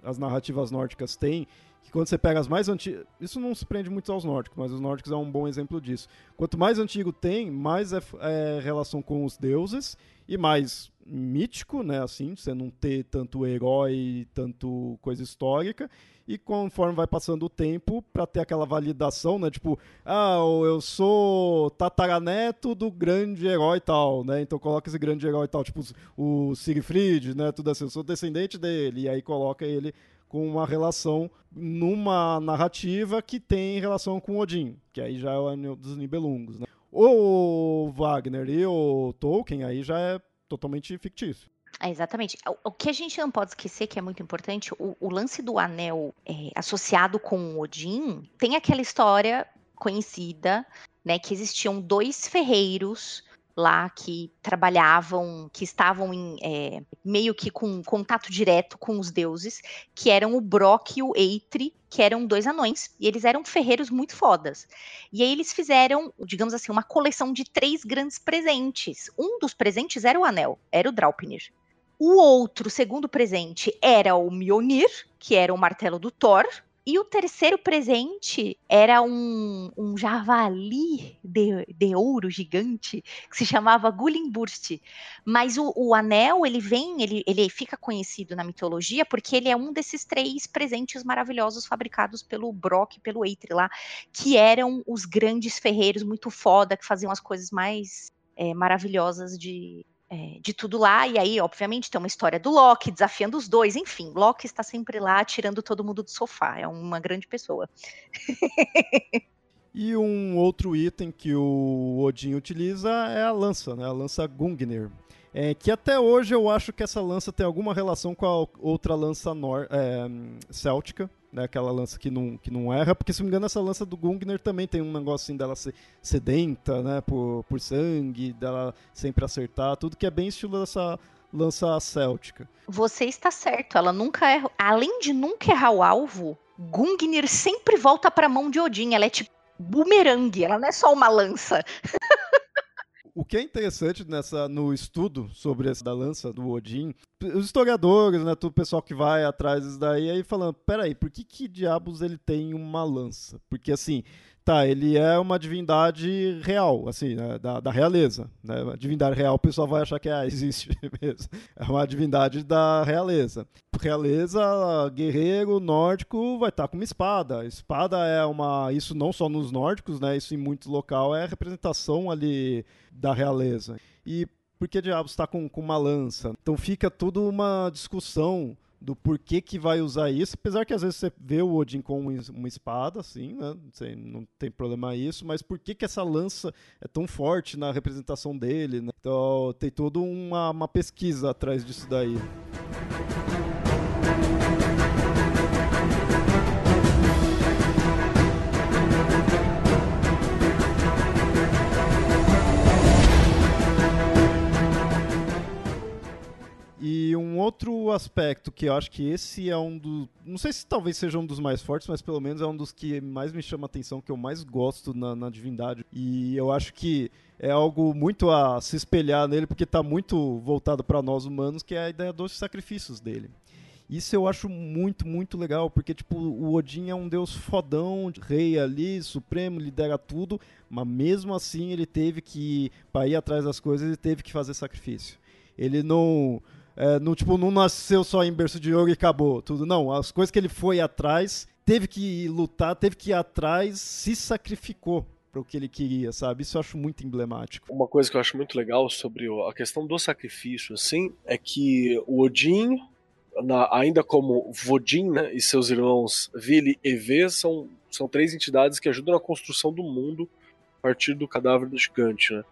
as narrativas nórdicas têm que quando você pega as mais antigas. Isso não se prende muito aos nórdicos, mas os nórdicos é um bom exemplo disso. Quanto mais antigo tem, mais é, é relação com os deuses e mais mítico, né? Assim, você não ter tanto herói, tanto coisa histórica. E conforme vai passando o tempo, para ter aquela validação, né? Tipo, ah, eu sou tataraneto do grande herói tal, né? Então coloca esse grande herói tal, tipo o Siegfried, né? Tudo assim, eu sou descendente dele. E aí coloca ele com uma relação numa narrativa que tem relação com Odin, que aí já é o anel dos Nibelungos, né? O Wagner e o Tolkien aí já é totalmente fictício. É, exatamente. O, que a gente não pode esquecer, que é muito importante, o, o lance do anel é, associado com Odin tem aquela história conhecida, né, que existiam dois ferreiros lá que trabalhavam, que estavam em, é, meio que com contato direto com os deuses, que eram o Brock e o Eitri, que eram dois anões, e eles eram ferreiros muito fodas. E aí eles fizeram, digamos assim, uma coleção de três grandes presentes. Um dos presentes era o anel, era o Draupnir. O outro, segundo presente, era o Mjolnir, que era o martelo do Thor, E o terceiro presente era um, um javali de, de ouro gigante que se chamava Gulimburst. Mas o, o, anel, ele vem, ele, ele fica conhecido na mitologia porque ele é um desses três presentes maravilhosos fabricados pelo Brock pelo Eitri lá, que eram os grandes ferreiros muito foda, que faziam as coisas mais é, maravilhosas de, é, de tudo lá. E aí, obviamente, tem uma história do Loki desafiando os dois. Enfim, Loki está sempre lá tirando todo mundo do sofá. É uma grande pessoa. e um outro item que o Odin utiliza é a lança, né? A lança Gungnir. É, que até hoje eu acho que essa lança tem alguma relação com a outra lança nor é, céltica, né, aquela lança que não, que não erra, porque se não me engano essa lança do Gungnir também tem um negócio assim dela ser sedenta, né, por, por sangue, dela sempre acertar, tudo que é bem estilo dessa lança céltica. Você está certo, ela nunca erra, além de nunca errar o alvo, Gungnir sempre volta para a mão de Odin, ela é tipo bumerangue, ela não é só uma lança. o que é interessante nessa no estudo sobre essa da lança do Odin, os historiadores, né, todo o pessoal que vai atrás disso daí, aí falando, peraí, por que que diabos ele tem uma lança? Porque assim, Tá, ele é uma divindade real, assim, né, da, da realeza. Né? Divindade real, o pessoal vai achar que ah, existe mesmo. É uma divindade da realeza. Realeza, guerreiro nórdico vai estar tá com uma espada. Espada é uma. Isso não só nos nórdicos, né? Isso em muitos local é representação ali da realeza. E por que diabos está com, com uma lança? Então fica tudo uma discussão do porquê que vai usar isso, apesar que às vezes você vê o Odin com uma espada, assim, né? Não, tem problema isso, mas por que, que essa lança é tão forte na representação dele, né? Então tem toda uma, uma pesquisa atrás disso daí. E um outro aspecto que eu acho que esse é um dos. Não sei se talvez seja um dos mais fortes, mas pelo menos é um dos que mais me chama a atenção, que eu mais gosto na, na divindade. E eu acho que é algo muito a se espelhar nele, porque está muito voltado para nós humanos, que é a ideia dos sacrifícios dele. Isso eu acho muito, muito legal, porque tipo, o Odin é um deus fodão, rei ali, supremo, lidera tudo, mas mesmo assim ele teve que, para ir atrás das coisas, ele teve que fazer sacrifício. Ele não é, no, tipo, não nasceu só em berço de ouro e acabou tudo. Não, as coisas que ele foi atrás, teve que lutar, teve que ir atrás, se sacrificou para o que ele queria, sabe? Isso eu acho muito emblemático. Uma coisa que eu acho muito legal sobre a questão do sacrifício, assim, é que o Odin, na, ainda como Vodin, né, e seus irmãos Vili e V, são, são três entidades que ajudam na construção do mundo partir do cadáver do gigante, né?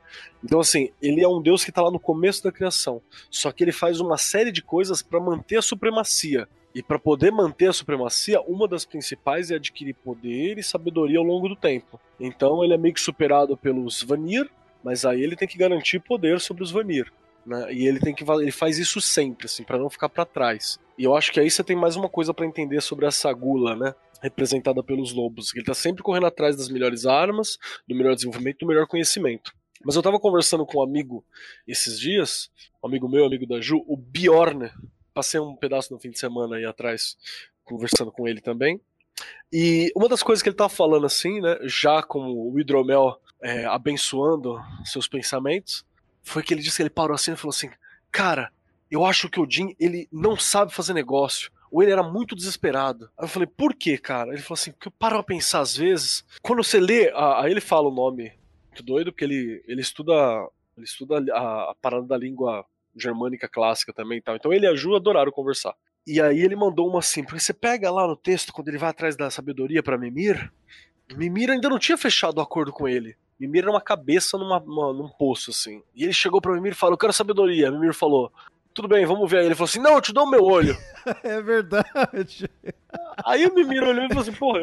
Então, assim, ele é um deus que está lá no começo da criação. Só que ele faz uma série de coisas para manter a supremacia. E para poder manter a supremacia, uma das principais é adquirir poder e sabedoria ao longo do tempo. Então ele é meio que superado pelos Vanir, mas aí ele tem que garantir poder sobre os Vanir. Né? E ele tem que ele faz isso sempre, assim, para não ficar para trás. E eu acho que aí você tem mais uma coisa para entender sobre essa gula, né? representada pelos lobos. Ele está sempre correndo atrás das melhores armas, do melhor desenvolvimento, do melhor conhecimento. Mas eu estava conversando com um amigo esses dias, um amigo meu, amigo da Ju, o Bjorn. Passei um pedaço no fim de semana aí atrás, conversando com ele também. E uma das coisas que ele estava falando assim, né, já como o hidromel é, abençoando seus pensamentos, foi que ele disse que ele parou assim e falou assim: Cara, eu acho que o Jim ele não sabe fazer negócio ou ele era muito desesperado. Aí eu falei, por que, cara? Ele falou assim, porque eu paro a pensar às vezes, quando você lê, aí ele fala o nome muito doido, porque ele, ele estuda ele estuda a, a parada da língua germânica clássica também e tal. Então ele e a Ju adoraram conversar. E aí ele mandou uma assim, porque você pega lá no texto, quando ele vai atrás da sabedoria para Mimir, Mimir ainda não tinha fechado o acordo com ele. Mimir era uma cabeça numa, uma, num poço, assim. E ele chegou pra Mimir e falou: Eu quero sabedoria. Mimir falou: tudo bem, vamos ver. Aí ele falou assim: não, eu te dou o meu olho. é verdade. Aí o Mimiro olhou e falou assim: porra,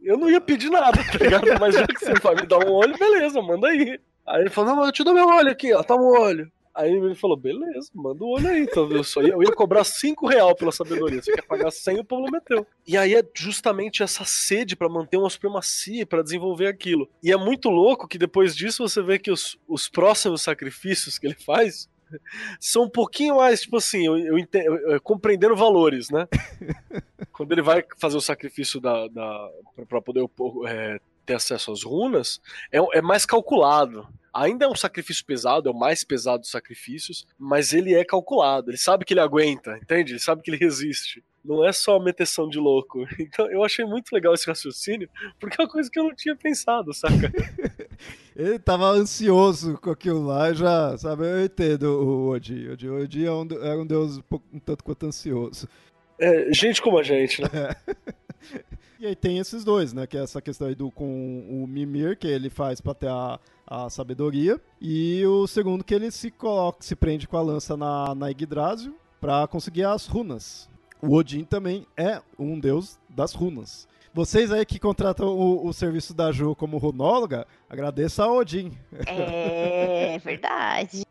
eu não ia pedir nada, tá ligado? Mas já que você vai me dar um olho, beleza, manda aí. Aí ele falou: não, eu te dou meu olho aqui, ó, toma o olho. Aí ele falou: beleza, manda o olho aí. Então eu, só ia, eu ia cobrar 5 real pela sabedoria. Você quer pagar 100, o povo meteu. E aí é justamente essa sede para manter uma supremacia, para desenvolver aquilo. E é muito louco que depois disso você vê que os, os próximos sacrifícios que ele faz são um pouquinho mais, tipo assim, eu, eu, entendo, eu, eu compreendendo valores, né? quando ele vai fazer o sacrifício da, da para poder é, ter acesso às runas, é, é mais calculado. Ainda é um sacrifício pesado, é o mais pesado dos sacrifícios, mas ele é calculado. Ele sabe que ele aguenta, entende? Ele sabe que ele resiste. Não é só meteção de louco. Então eu achei muito legal esse raciocínio, porque é uma coisa que eu não tinha pensado, saca? ele tava ansioso com aquilo lá, já, sabe? Eu entendo o Odin. O Odin, o Odin é um, era um deus um, pouco, um tanto quanto ansioso. É, gente como a gente, né? É. E aí tem esses dois, né? Que é essa questão aí do com o Mimir, que ele faz pra ter a, a sabedoria. E o segundo que ele se coloca, se prende com a lança na, na Yggdrasil pra conseguir as runas. O Odin também é um deus das runas. Vocês aí que contratam o, o serviço da Ju como runóloga, agradeça a Odin. É verdade.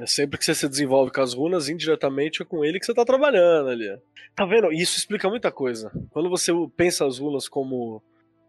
É sempre que você se desenvolve com as runas, indiretamente é com ele que você tá trabalhando ali. Tá vendo? Isso explica muita coisa. Quando você pensa as runas como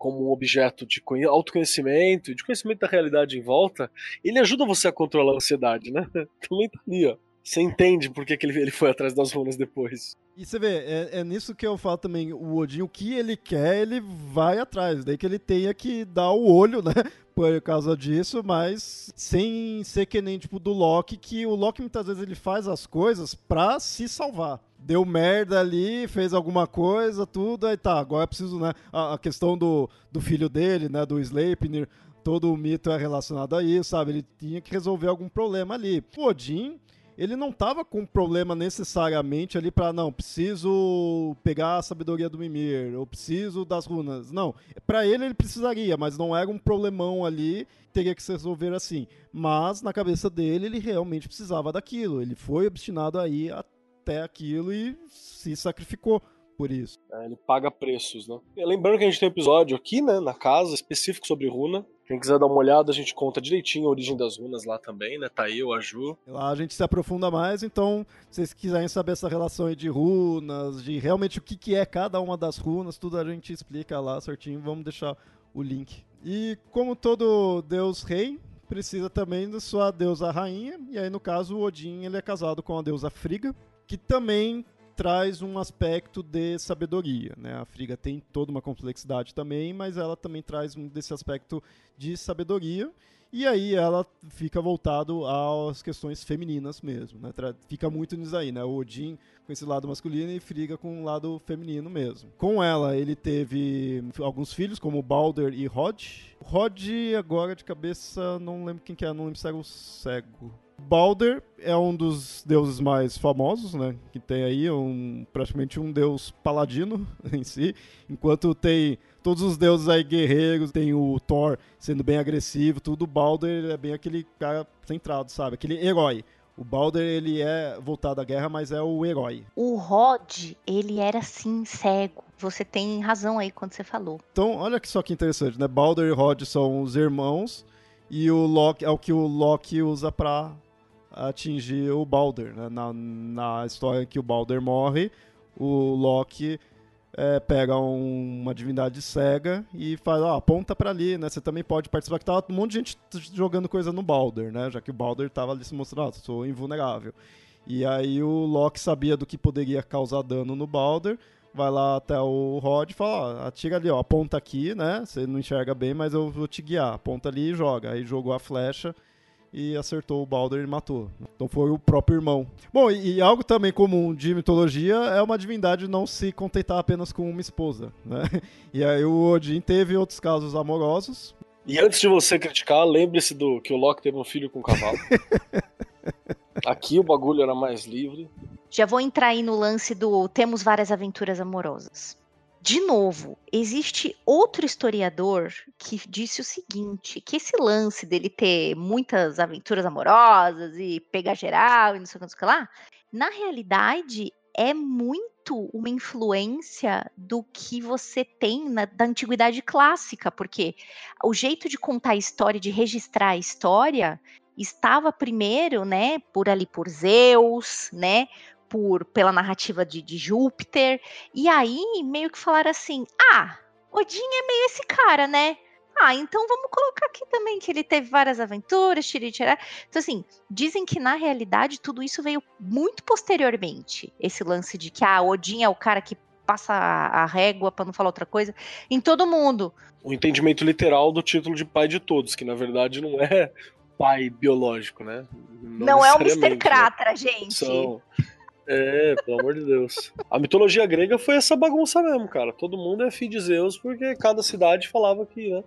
como um objeto de autoconhecimento, de conhecimento da realidade em volta, ele ajuda você a controlar a ansiedade, né? Também tá ali, ó. Você entende por que, que ele, foi atrás das runas depois. E você vê, é, é, nisso que eu falo também, o Odin, o que ele quer, ele vai atrás. Daí que ele tenha que dar o olho, né? Por causa disso, mas sem ser que nem tipo do Loki, que o Loki muitas vezes ele faz as coisas pra se salvar. Deu merda ali, fez alguma coisa, tudo, aí tá, agora é preciso, né? A, a questão do, do filho dele, né? Do Sleipnir, todo o mito é relacionado a isso, sabe? Ele tinha que resolver algum problema ali. O Odin, ele não estava com um problema necessariamente ali para não, preciso pegar a sabedoria do Mimir, ou preciso das runas. Não, para ele ele precisaria, mas não era um problemão ali, teria que se resolver assim. Mas na cabeça dele ele realmente precisava daquilo, ele foi obstinado aí até aquilo e se sacrificou por isso. É, ele paga preços, né? E lembrando que a gente tem um episódio aqui, né, na casa, específico sobre runa. Quem quiser dar uma olhada, a gente conta direitinho a origem das runas lá também, né? Tá eu, a Ju. Lá a gente se aprofunda mais, então, se vocês quiserem saber essa relação aí de runas, de realmente o que, que é cada uma das runas, tudo a gente explica lá certinho. Vamos deixar o link. E como todo deus rei, precisa também da sua deusa rainha, e aí no caso o Odin ele é casado com a deusa Friga, que também traz um aspecto de sabedoria. Né? A Friga tem toda uma complexidade também, mas ela também traz um desse aspecto de sabedoria. E aí ela fica voltado às questões femininas mesmo, né? Fica muito nisso aí, né? O Odin com esse lado masculino e Friga com o lado feminino mesmo. Com ela, ele teve alguns filhos, como Balder e Rod. Rod, agora de cabeça, não lembro quem que é, não lembro se era o cego. Balder é um dos deuses mais famosos, né? Que tem aí um, praticamente um deus paladino em si. Enquanto tem todos os deuses aí guerreiros, tem o Thor sendo bem agressivo, tudo. O Balder é bem aquele cara centrado, sabe? Aquele herói. O Balder, ele é voltado à guerra, mas é o herói. O Rod, ele era sim cego. Você tem razão aí quando você falou. Então, olha só que interessante, né? Balder e Rod são os irmãos e o Loki é o que o Loki usa para atingir o Balder. Né? Na, na história que o Balder morre, o Loki é, pega um, uma divindade cega e fala, ó, aponta para ali, né? Você também pode participar. Que tava um monte de gente jogando coisa no Balder, né? Já que o Balder tava ali se mostrando, ah, sou invulnerável. E aí o Loki sabia do que poderia causar dano no Balder, vai lá até o Rod e fala, ó, atira ali, ó, aponta aqui, né? Você não enxerga bem, mas eu vou te guiar. Aponta ali e joga. Aí jogou a flecha e acertou o Balder e matou. Então foi o próprio irmão. Bom, e, e, algo também comum de mitologia é uma divindade não se contentar apenas com uma esposa, né? E aí o Odin teve outros casos amorosos. E antes de você criticar, lembre-se do que o Loki teve um filho com um cavalo. Aqui o bagulho era mais livre. Já vou entrar aí no lance do temos várias aventuras amorosas. De novo, existe outro historiador que disse o seguinte: que esse lance dele ter muitas aventuras amorosas e pegar geral e não sei o que, lá, na realidade é muito uma influência do que você tem na, da antiguidade clássica, porque o jeito de contar a história, de registrar a história, estava primeiro, né, por ali por Zeus, né, por pela narrativa de, de Júpiter. E aí meio que falaram assim: ah, Odin é meio esse cara, né? Ah, então vamos colocar aqui também que ele teve várias aventuras, tirar. Então, assim, dizem que na realidade tudo isso veio muito posteriormente. Esse lance de que ah, Odin é o cara que passa a, a régua, para não falar outra coisa, em todo mundo. O entendimento literal do título de pai de todos, que na verdade não é pai biológico, né? Não, não é o Mr. Cratra, né? gente. São... É, pelo amor de Deus. A mitologia grega foi essa bagunça mesmo, cara. Todo mundo é filho de Zeus, porque cada cidade falava que, né?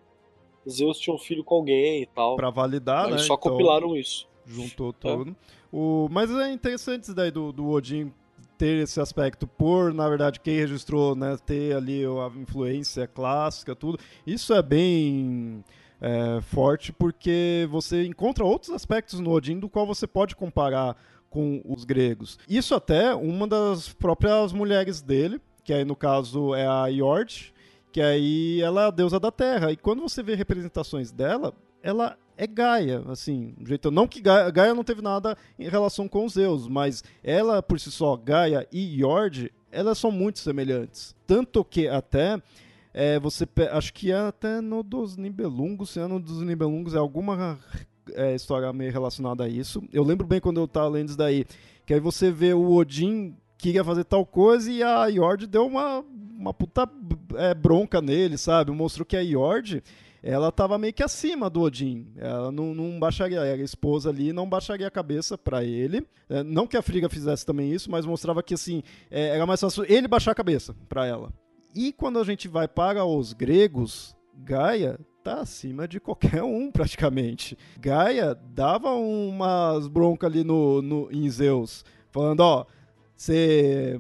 Zeus tinha um filho com alguém e tal. Pra validar, Eles né? só então, compilaram isso. Juntou é. tudo. É. O, mas é interessante isso daí do, do Odin ter esse aspecto por, na verdade, quem registrou, né, ter ali a influência clássica, tudo. Isso é bem é, forte porque você encontra outros aspectos no Odin do qual você pode comparar com os gregos. Isso até uma das próprias mulheres dele, que aí no caso é a Iord, que aí ela é a deusa da terra. E quando você vê representações dela, ela é Gaia, assim, jeito não que Gaia, Gaia, não teve nada em relação com os Zeus, mas ela por si só, Gaia e Yord, elas são muito semelhantes, tanto que até é, você acho que é até no dos Nibelungos, se é no dos Nibelungos é alguma é, história meio relacionada a isso. Eu lembro bem quando eu tava lendo isso daí, que aí você vê o Odin queria fazer tal coisa e a Yord deu uma, uma puta é, bronca nele, sabe? Mostrou que a Yord ela estava meio que acima do Odin. Ela não, não baixaria, era esposa ali, não baixaria a cabeça para ele. É, não que a Friga fizesse também isso, mas mostrava que assim, é, era mais fácil ele baixar a cabeça para ela. E quando a gente vai para os gregos, Gaia tá acima de qualquer um, praticamente. Gaia dava umas broncas ali no, no, em Zeus, falando, ó, você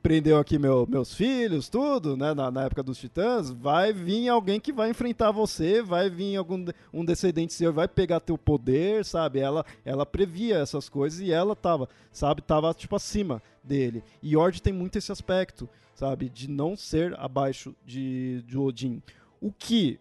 prendeu aqui meu, meus filhos, tudo, né? Na, na, época dos titãs, vai vir alguém que vai enfrentar você, vai vir algum um descendente seu, vai pegar teu poder, sabe? Ela, ela previa essas coisas e ela tava, sabe? Tava, tipo, acima dele. E Ord tem muito esse aspecto, sabe? De não ser abaixo de, de Odin. O que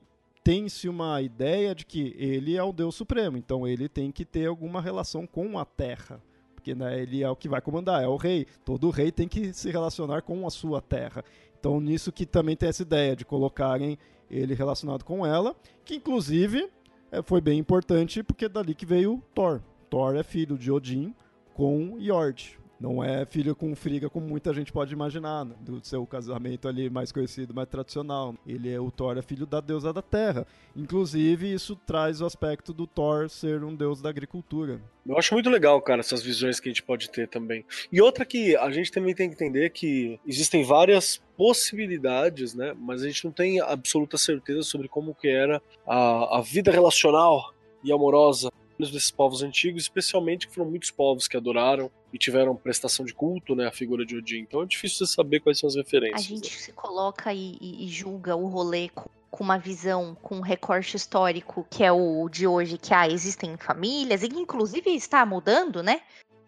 tem-se uma ideia de que ele é o Deus Supremo, então ele tem que ter alguma relação com a Terra porque né, ele é o que vai comandar, é o rei. Todo rei tem que se relacionar com a sua terra. Então, nisso que também tem essa ideia de colocarem ele relacionado com ela, que inclusive é, foi bem importante, porque dali que veio Thor. Thor é filho de Odin com Jord. Não é filho com Friga, como muita gente pode imaginar, né? do seu casamento ali mais conhecido, mais tradicional. Ele é o Thor, é filho da deusa da terra. Inclusive, isso traz o aspecto do Thor ser um deus da agricultura. Eu acho muito legal, cara, essas visões que a gente pode ter também. E outra que a gente também tem que entender que existem várias possibilidades, né? Mas a gente não tem absoluta certeza sobre como que era a, a vida relacional e amorosa desses povos antigos, especialmente que foram muitos povos que adoraram e tiveram prestação de culto, né, a figura de Odin. Então é difícil você saber quais são as referências. A gente né? se coloca e, e, julga o rolê com, com, uma visão, com um recorte histórico que é o de hoje, que ah, existem famílias, e inclusive está mudando, né?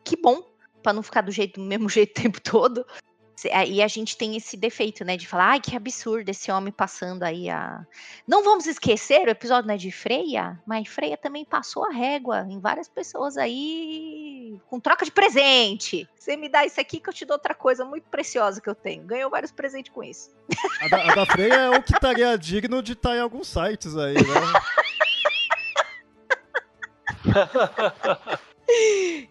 Que bom, para não ficar do jeito do mesmo jeito o tempo todo. E a gente tem esse defeito, né? De falar, ai, que absurdo esse homem passando aí a. Não vamos esquecer, o episódio não é de Freia, mas Freia também passou a régua em várias pessoas aí com troca de presente. Você me dá isso aqui que eu te dou outra coisa muito preciosa que eu tenho. Ganhou vários presentes com isso. A da, a da Freia é o que estaria digno de estar em alguns sites aí, né?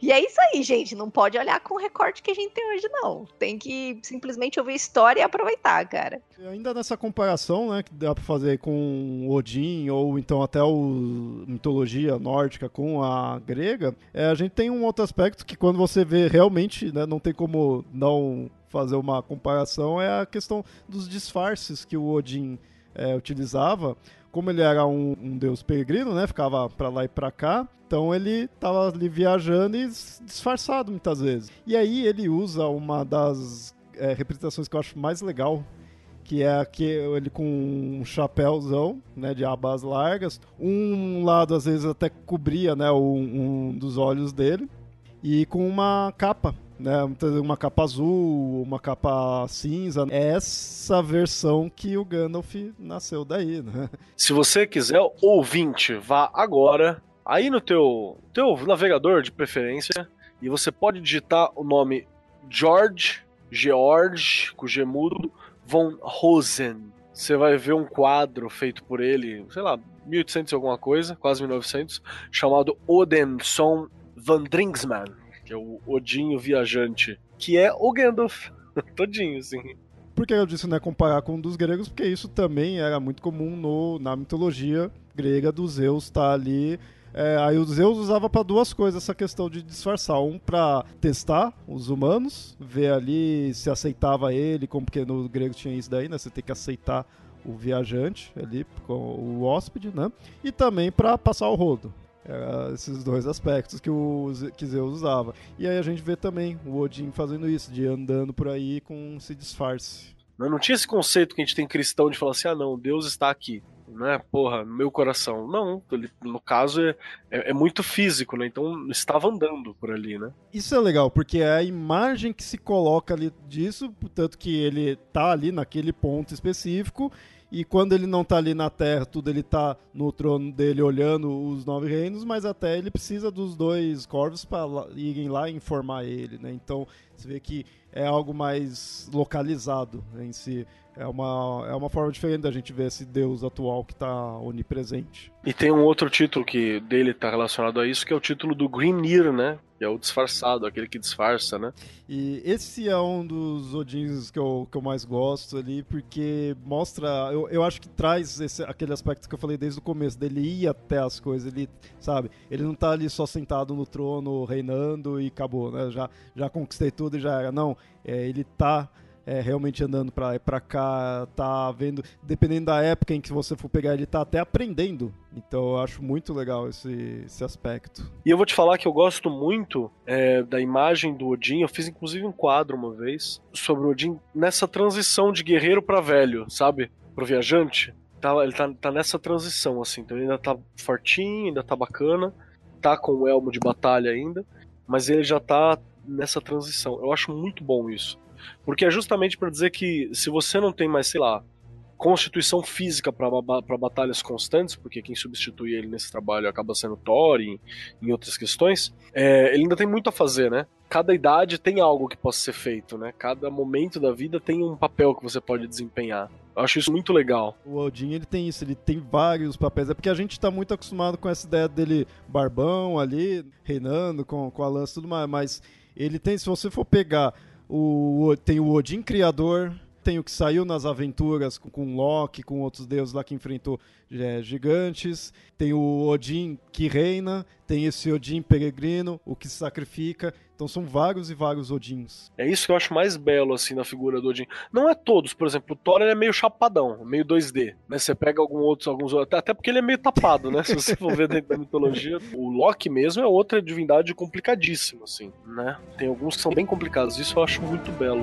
E é isso aí, gente. Não pode olhar com o recorte que a gente tem hoje, não. Tem que simplesmente ouvir história e aproveitar, cara. E ainda nessa comparação, né, que dá pra fazer com Odin, ou então até o mitologia nórdica com a grega, é, a gente tem um outro aspecto que quando você vê realmente, né, não tem como não fazer uma comparação, é a questão dos disfarces que o Odin é, utilizava como ele era um, um deus peregrino, né? Ficava para lá e para cá. Então ele estava ali viajando e disfarçado muitas vezes. E aí ele usa uma das é, representações que eu acho mais legal, que é aqui ele com um chapéuzão, né, de abas largas. Um lado às vezes até cobria, né, um, um dos olhos dele e com uma capa né? Uma capa azul, uma capa cinza. É essa versão que o Gandalf nasceu daí, né? Se você quiser, ouvinte, vá agora aí no teu, teu navegador de preferência e você pode digitar o nome George, George, com G mudo, von Rosen. Você vai ver um quadro feito por ele, sei lá, 1800 e alguma coisa, quase 1900, chamado Odenson van Dringsman que é o Odinho Viajante, que é o Gandalf, todinho, assim. Por que eu disse né, comparar com um dos gregos? Porque isso também era muito comum no, na mitologia grega do Zeus estar tá ali é, aí o Zeus usava para duas coisas essa questão de disfarçar. Um para testar os humanos, ver ali se aceitava ele, como porque no grego tinha isso daí, né? Você tem que aceitar o viajante ali, o hóspede, né? E também para passar o rodo. Era esses dois aspectos que o que Zeus usava. E aí a gente vê também o Odin fazendo isso, de andando por aí com esse disfarce. Não tinha esse conceito que a gente tem cristão de falar assim: ah, não, Deus está aqui né? Porra, no meu coração. Não, ele, no caso é, é, é, muito físico, né? Então estava andando por ali, né? Isso é legal, porque é a imagem que se coloca ali disso, portanto que ele tá ali naquele ponto específico. E quando ele não tá ali na Terra, tudo ele tá no trono dele olhando os nove reinos, mas até ele precisa dos dois corvos para irem lá informar ele, né? Então você vê que é algo mais localizado em si. É uma, é uma forma diferente da gente ver esse Deus atual que está onipresente. E tem um outro título que dele está relacionado a isso, que é o título do Grimnir, né? Que é o disfarçado, aquele que disfarça, né? E esse é um dos Odins que eu, que eu mais gosto ali, porque mostra. Eu, eu acho que traz esse, aquele aspecto que eu falei desde o começo, dele ir até as coisas, ele, sabe? Ele não está ali só sentado no trono, reinando e acabou, né? Já, já conquistei tudo e já era. Não, é, ele está é, realmente andando para para cá, tá vendo, dependendo da época em que você for pegar, ele tá até aprendendo. Então eu acho muito legal esse, esse aspecto. E eu vou te falar que eu gosto muito é, da imagem do Odin. Eu fiz inclusive um quadro uma vez sobre o Odin nessa transição de guerreiro para velho, sabe? Pro viajante. Tá, ele tá, tá nessa transição, assim. Então ele ainda tá fortinho, ainda tá bacana. Tá com o elmo de batalha ainda. Mas ele já tá nessa transição. Eu acho muito bom isso. Porque é justamente para dizer que se você não tem mais, sei lá, constituição física para batalhas constantes, porque quem substitui ele nesse trabalho acaba sendo Thor e em outras questões, é, ele ainda tem muito a fazer, né? Cada idade tem algo que possa ser feito, né? Cada momento da vida tem um papel que você pode desempenhar. Eu acho isso muito legal. O Odin, ele tem isso, ele tem vários papéis. É porque a gente tá muito acostumado com essa ideia dele barbão ali, reinando com, com a lança e tudo mais, mas ele tem, se você for pegar o, tem o Odin Criador, tem o que saiu nas aventuras com, com Loki, com outros deuses lá que enfrentou é, gigantes. Tem o Odin que reina, tem esse Odin peregrino, o que se sacrifica. Então são vários e vários Odins. É isso que eu acho mais belo assim na figura do Odin. Não é todos, por exemplo, o Thor é meio chapadão, meio 2D. Né? Você pega algum outros, alguns até porque ele é meio tapado, né? Se você for ver dentro da mitologia, o Loki mesmo é outra divindade complicadíssima, assim, né? Tem alguns que são bem complicados. Isso eu acho muito belo.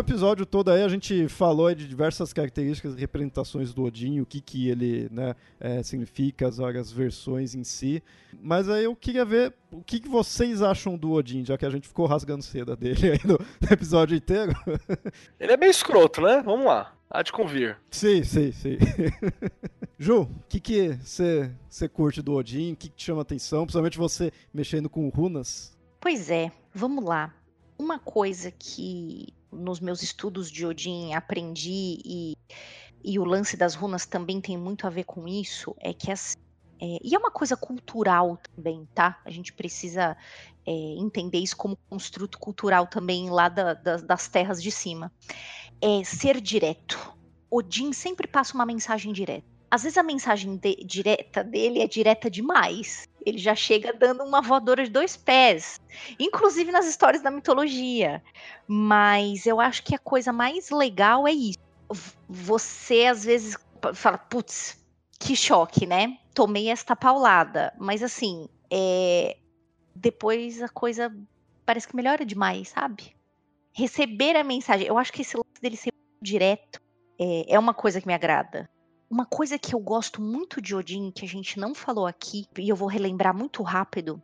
Episódio todo aí a gente falou de diversas características e representações do Odin, o que, que ele né, é, significa, as várias versões em si. Mas aí eu queria ver o que, que vocês acham do Odin, já que a gente ficou rasgando seda dele aí no, no episódio inteiro. Ele é bem escroto, né? Vamos lá. Há de convir. Sim, sim, sim. Ju, o que que você curte do Odin? O que, que te chama atenção? Principalmente você mexendo com runas. Pois é, vamos lá. Uma coisa que nos meus estudos de Odin aprendi e, e o lance das runas também tem muito a ver com isso, é que assim, é, e é uma coisa cultural também, tá? A gente precisa é, entender isso como construto cultural também lá da, da, das terras de cima. É ser direto. Odin sempre passa uma mensagem direta. Às vezes a mensagem de, direta dele é direta demais. Ele já chega dando uma voadora de dois pés, inclusive nas histórias da mitologia. Mas eu acho que a coisa mais legal é isso. Você às vezes fala, putz, que choque, né? Tomei esta paulada. Mas assim, é... depois a coisa parece que melhora demais, sabe? Receber a mensagem. Eu acho que esse lance dele ser direto é, é uma coisa que me agrada. Uma coisa que eu gosto muito de Odin, que a gente não falou aqui, e eu vou relembrar muito rápido,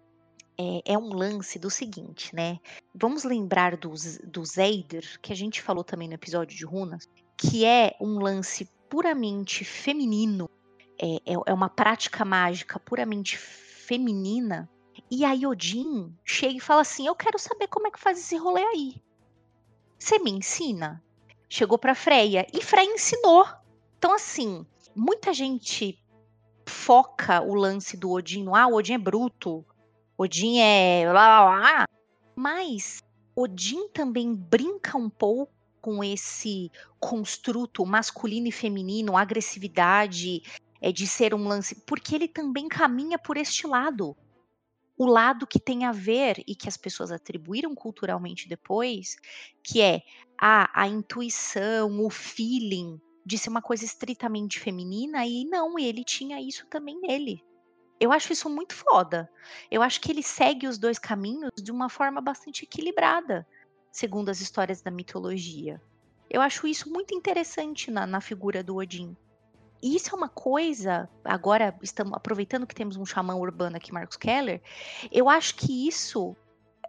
é, é, um lance do seguinte, né? Vamos lembrar do, do Zeider, que a gente falou também no episódio de Runas, que é um lance puramente feminino, é, é, é uma prática mágica puramente feminina. E a Odin chega e fala assim: Eu quero saber como é que faz esse rolê aí. Você me ensina? Chegou para Freya e Freya ensinou. Então, assim, muita gente foca o lance do Odin no ah, o Odin é bruto, Odin é lá, lá, lá. Mas Odin também brinca um pouco com esse construto masculino e feminino, agressividade, é de ser um lance, porque ele também caminha por este lado. O lado que tem a ver e que as pessoas atribuíram culturalmente depois, que é a, a intuição, o feeling de ser uma coisa estritamente feminina, e não, ele tinha isso também nele. Eu acho isso muito foda. Eu acho que ele segue os dois caminhos de uma forma bastante equilibrada, segundo as histórias da mitologia. Eu acho isso muito interessante na, na figura do Odin. E isso é uma coisa, agora estamos aproveitando que temos um xamã urbano aqui, Marcos Keller, eu acho que isso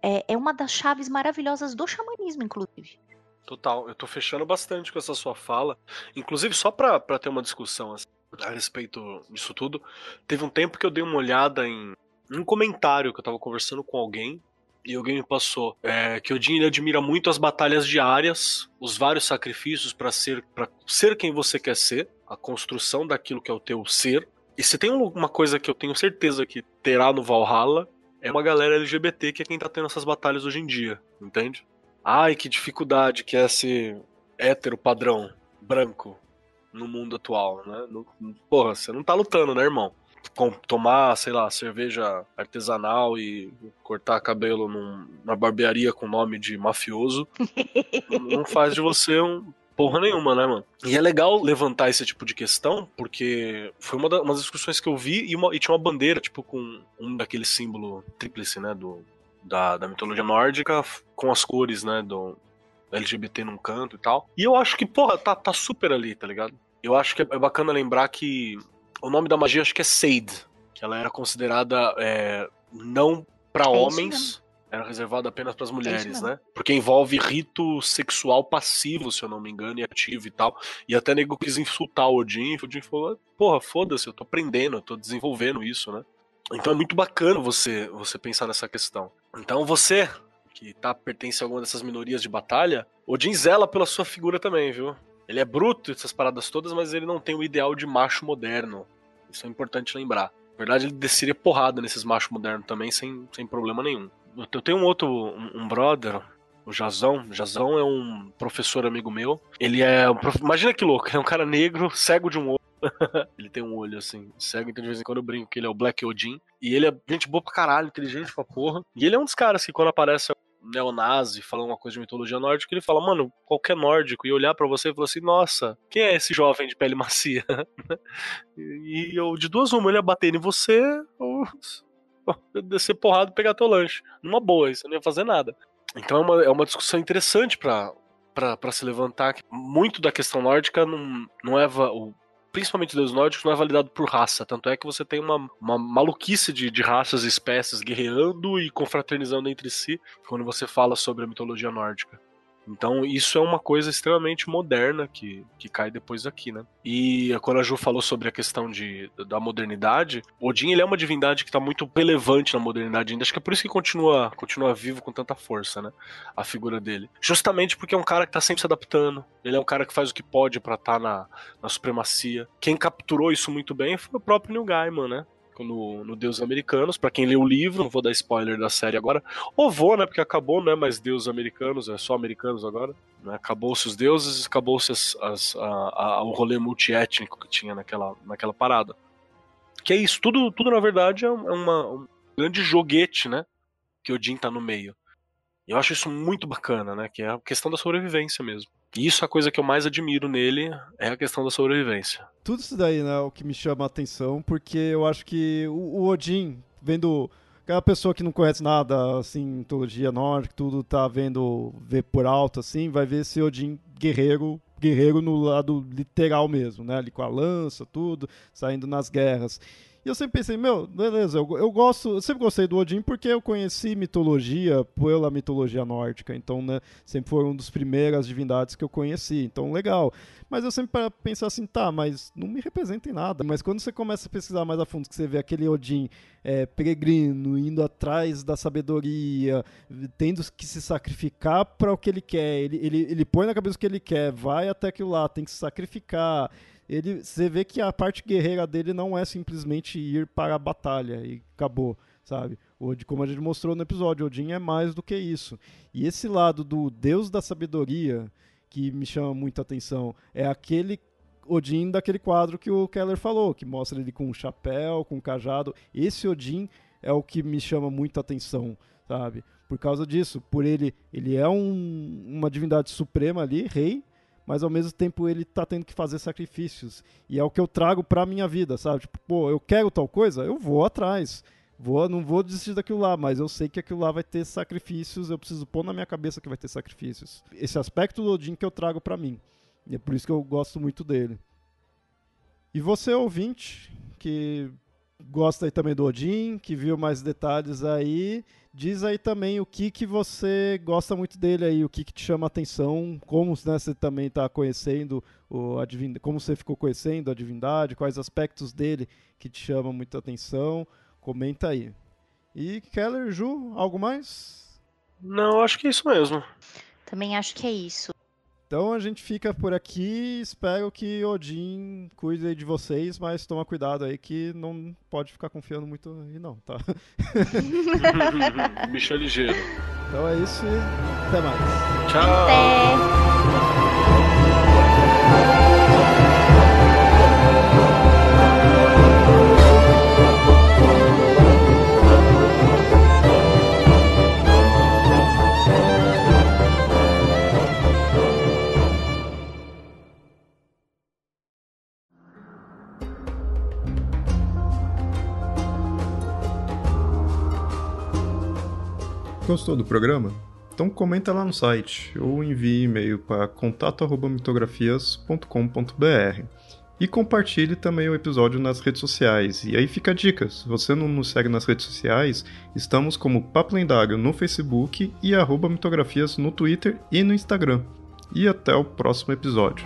é, é uma das chaves maravilhosas do xamanismo, inclusive. Total, eu tô fechando bastante com essa sua fala. Inclusive, só pra, pra ter uma discussão assim, a respeito disso tudo, teve um tempo que eu dei uma olhada em um comentário que eu tava conversando com alguém e alguém me passou é, que Odin admira muito as batalhas diárias, os vários sacrifícios para ser para ser quem você quer ser, a construção daquilo que é o teu ser. E se tem uma coisa que eu tenho certeza que terá no Valhalla, é uma galera LGBT que é quem tá tendo essas batalhas hoje em dia, entende? Ai, que dificuldade que é esse hétero padrão branco no mundo atual, né? porra, você não tá lutando, né, irmão? com, tomar, sei lá, cerveja artesanal e cortar cabelo num, numa barbearia com nome de mafioso, não faz de você um porra nenhuma, né, mano? E é legal levantar esse tipo de questão, porque foi uma, das uma discussões que eu vi e, uma, e, tinha uma bandeira, tipo, com um daquele símbolo tríplice, né, do, da, da mitologia nórdica, com as cores, né, do LGBT num canto e tal. E eu acho que, porra, tá, tá super ali, tá ligado? Eu acho que é, é bacana lembrar que o nome da magia acho que é Seid, que ela era considerada é, não para é homens, era reservada apenas para as é mulheres, né? Porque envolve rito sexual passivo, se eu não me engano, e ativo e tal. E até nego quis insultar o Odin, e o Odin falou: "Porra, foda-se, eu tô aprendendo, eu tô desenvolvendo isso, né?" Então é muito bacana você você pensar nessa questão. Então você que tá pertence a alguma dessas minorias de batalha, Odin zela pela sua figura também, viu? Ele é bruto, essas paradas todas, mas ele não tem o ideal de macho moderno. Isso é importante lembrar. Na verdade, ele desceria porrada nesses machos modernos também, sem, sem problema nenhum. Eu tenho um outro, um, um brother, o Jazão. Jazão é um professor amigo meu. Ele é. Um prof... Imagina que louco, é um cara negro, cego de um olho. ele tem um olho assim, cego, então de vez em quando eu brinco que ele é o Black Odin. E ele é gente boa pra caralho, inteligente pra porra. E ele é um dos caras que quando aparece neonazi falando uma coisa de mitologia nórdica, ele fala, mano, qualquer nórdico, e olhar para você e falar assim, nossa, quem é esse jovem de pele macia? e eu, de duas uma, ele ia bater em você ou descer porrada e pegar teu lanche. Numa boa, isso não ia fazer nada. Então é uma, é uma discussão interessante para se levantar. Muito da questão nórdica não, não é o principalmente dos nórdicos, não é validado por raça. Tanto é que você tem uma, uma maluquice de, de raças e espécies guerreando e confraternizando entre si quando você fala sobre a mitologia nórdica. Então, isso é uma coisa extremamente moderna que, que cai depois aqui, né? E quando a Ju falou sobre a questão de, da modernidade, Odin ele é uma divindade que está muito relevante na modernidade ainda. Acho que é por isso que continua, continua vivo com tanta força, né? A figura dele. Justamente porque é um cara que está sempre se adaptando. Ele é um cara que faz o que pode para estar tá na, na supremacia. Quem capturou isso muito bem foi o próprio Neil Gaiman, né? No, no Deus Americanos. para quem leu o livro, não vou dar spoiler da série agora. Ou vou, né? Porque acabou, né? Mas Deus Americanos, é só americanos agora. Né? Acabou-se os deuses, acabou-se o rolê multiétnico que tinha naquela, naquela parada. Que é isso, tudo, tudo na verdade é, é uma, um grande joguete, né? Que Odin tá no meio. E eu acho isso muito bacana, né? Que é a questão da sobrevivência mesmo. E isso é a coisa que eu mais admiro nele, é a questão da sobrevivência. Tudo isso daí, né, é o que me chama a atenção, porque eu acho que o, o Odin, vendo aquela pessoa que não conhece nada, assim, mitologia nórdica, tudo tá vendo, ver por alto, assim, vai ver esse Odin guerreiro, guerreiro no lado literal mesmo, né, ali com a lança, tudo, saindo nas guerras. E eu sempre pensei, meu, beleza, eu, eu gosto, eu sempre gostei do Odin porque eu conheci mitologia pela mitologia nórdica, então, né, sempre foi uma das primeiras divindades que eu conheci, então legal. Mas eu sempre para pensar assim, tá, mas não me representa em nada. Mas quando você começa a pesquisar mais a fundo, que você vê aquele Odin é, peregrino, indo atrás da sabedoria, tendo que se sacrificar para o que ele quer, ele, ele, ele põe na cabeça o que ele quer, vai até aquilo lá, tem que se sacrificar ele, você vê que a parte guerreira dele não é simplesmente ir para a batalha e acabou, sabe? Odin, como a gente mostrou no episódio, Odin é mais do que isso. E esse lado do Deus da sabedoria que me chama muita atenção é aquele Odin daquele quadro que o Keller falou, que mostra ele com um chapéu, com um cajado. Esse Odin é o que me chama muita atenção, sabe? Por causa disso, por ele, ele é um, uma divindade suprema ali, rei, mas ao mesmo tempo ele tá tendo que fazer sacrifícios. E é o que eu trago pra minha vida, sabe? Tipo, pô, eu quero tal coisa, eu vou atrás. Vou, não vou desistir daquilo lá, mas eu sei que aquilo lá vai ter sacrifícios, eu preciso pôr na minha cabeça que vai ter sacrifícios. Esse aspecto do Odin que eu trago para mim. E é por isso que eu gosto muito dele. E você, ouvinte, que gosta aí também do Odin, que viu mais detalhes aí, diz aí também o que, que você gosta muito dele aí, o que, que te chama a atenção, como né, você também está conhecendo, o, a como você ficou conhecendo a divindade, quais aspectos dele que te chamam muita atenção, comenta aí. E Keller, Ju, algo mais? Não, acho que é isso mesmo. Também acho que é isso. Então a gente fica por aqui. Espero que Odin cuide de vocês, mas toma cuidado aí que não pode ficar confiando muito aí não, tá? Bicho é ligeiro. Então é isso e até mais. Tchau. Até. Gostou do programa? Então comenta lá no site ou envie e-mail para contato@mitografias.com.br. E compartilhe também o episódio nas redes sociais. E aí fica a dica: se você não nos segue nas redes sociais, estamos como Papo Lendário no Facebook e arroba mitografias no Twitter e no Instagram. E até o próximo episódio.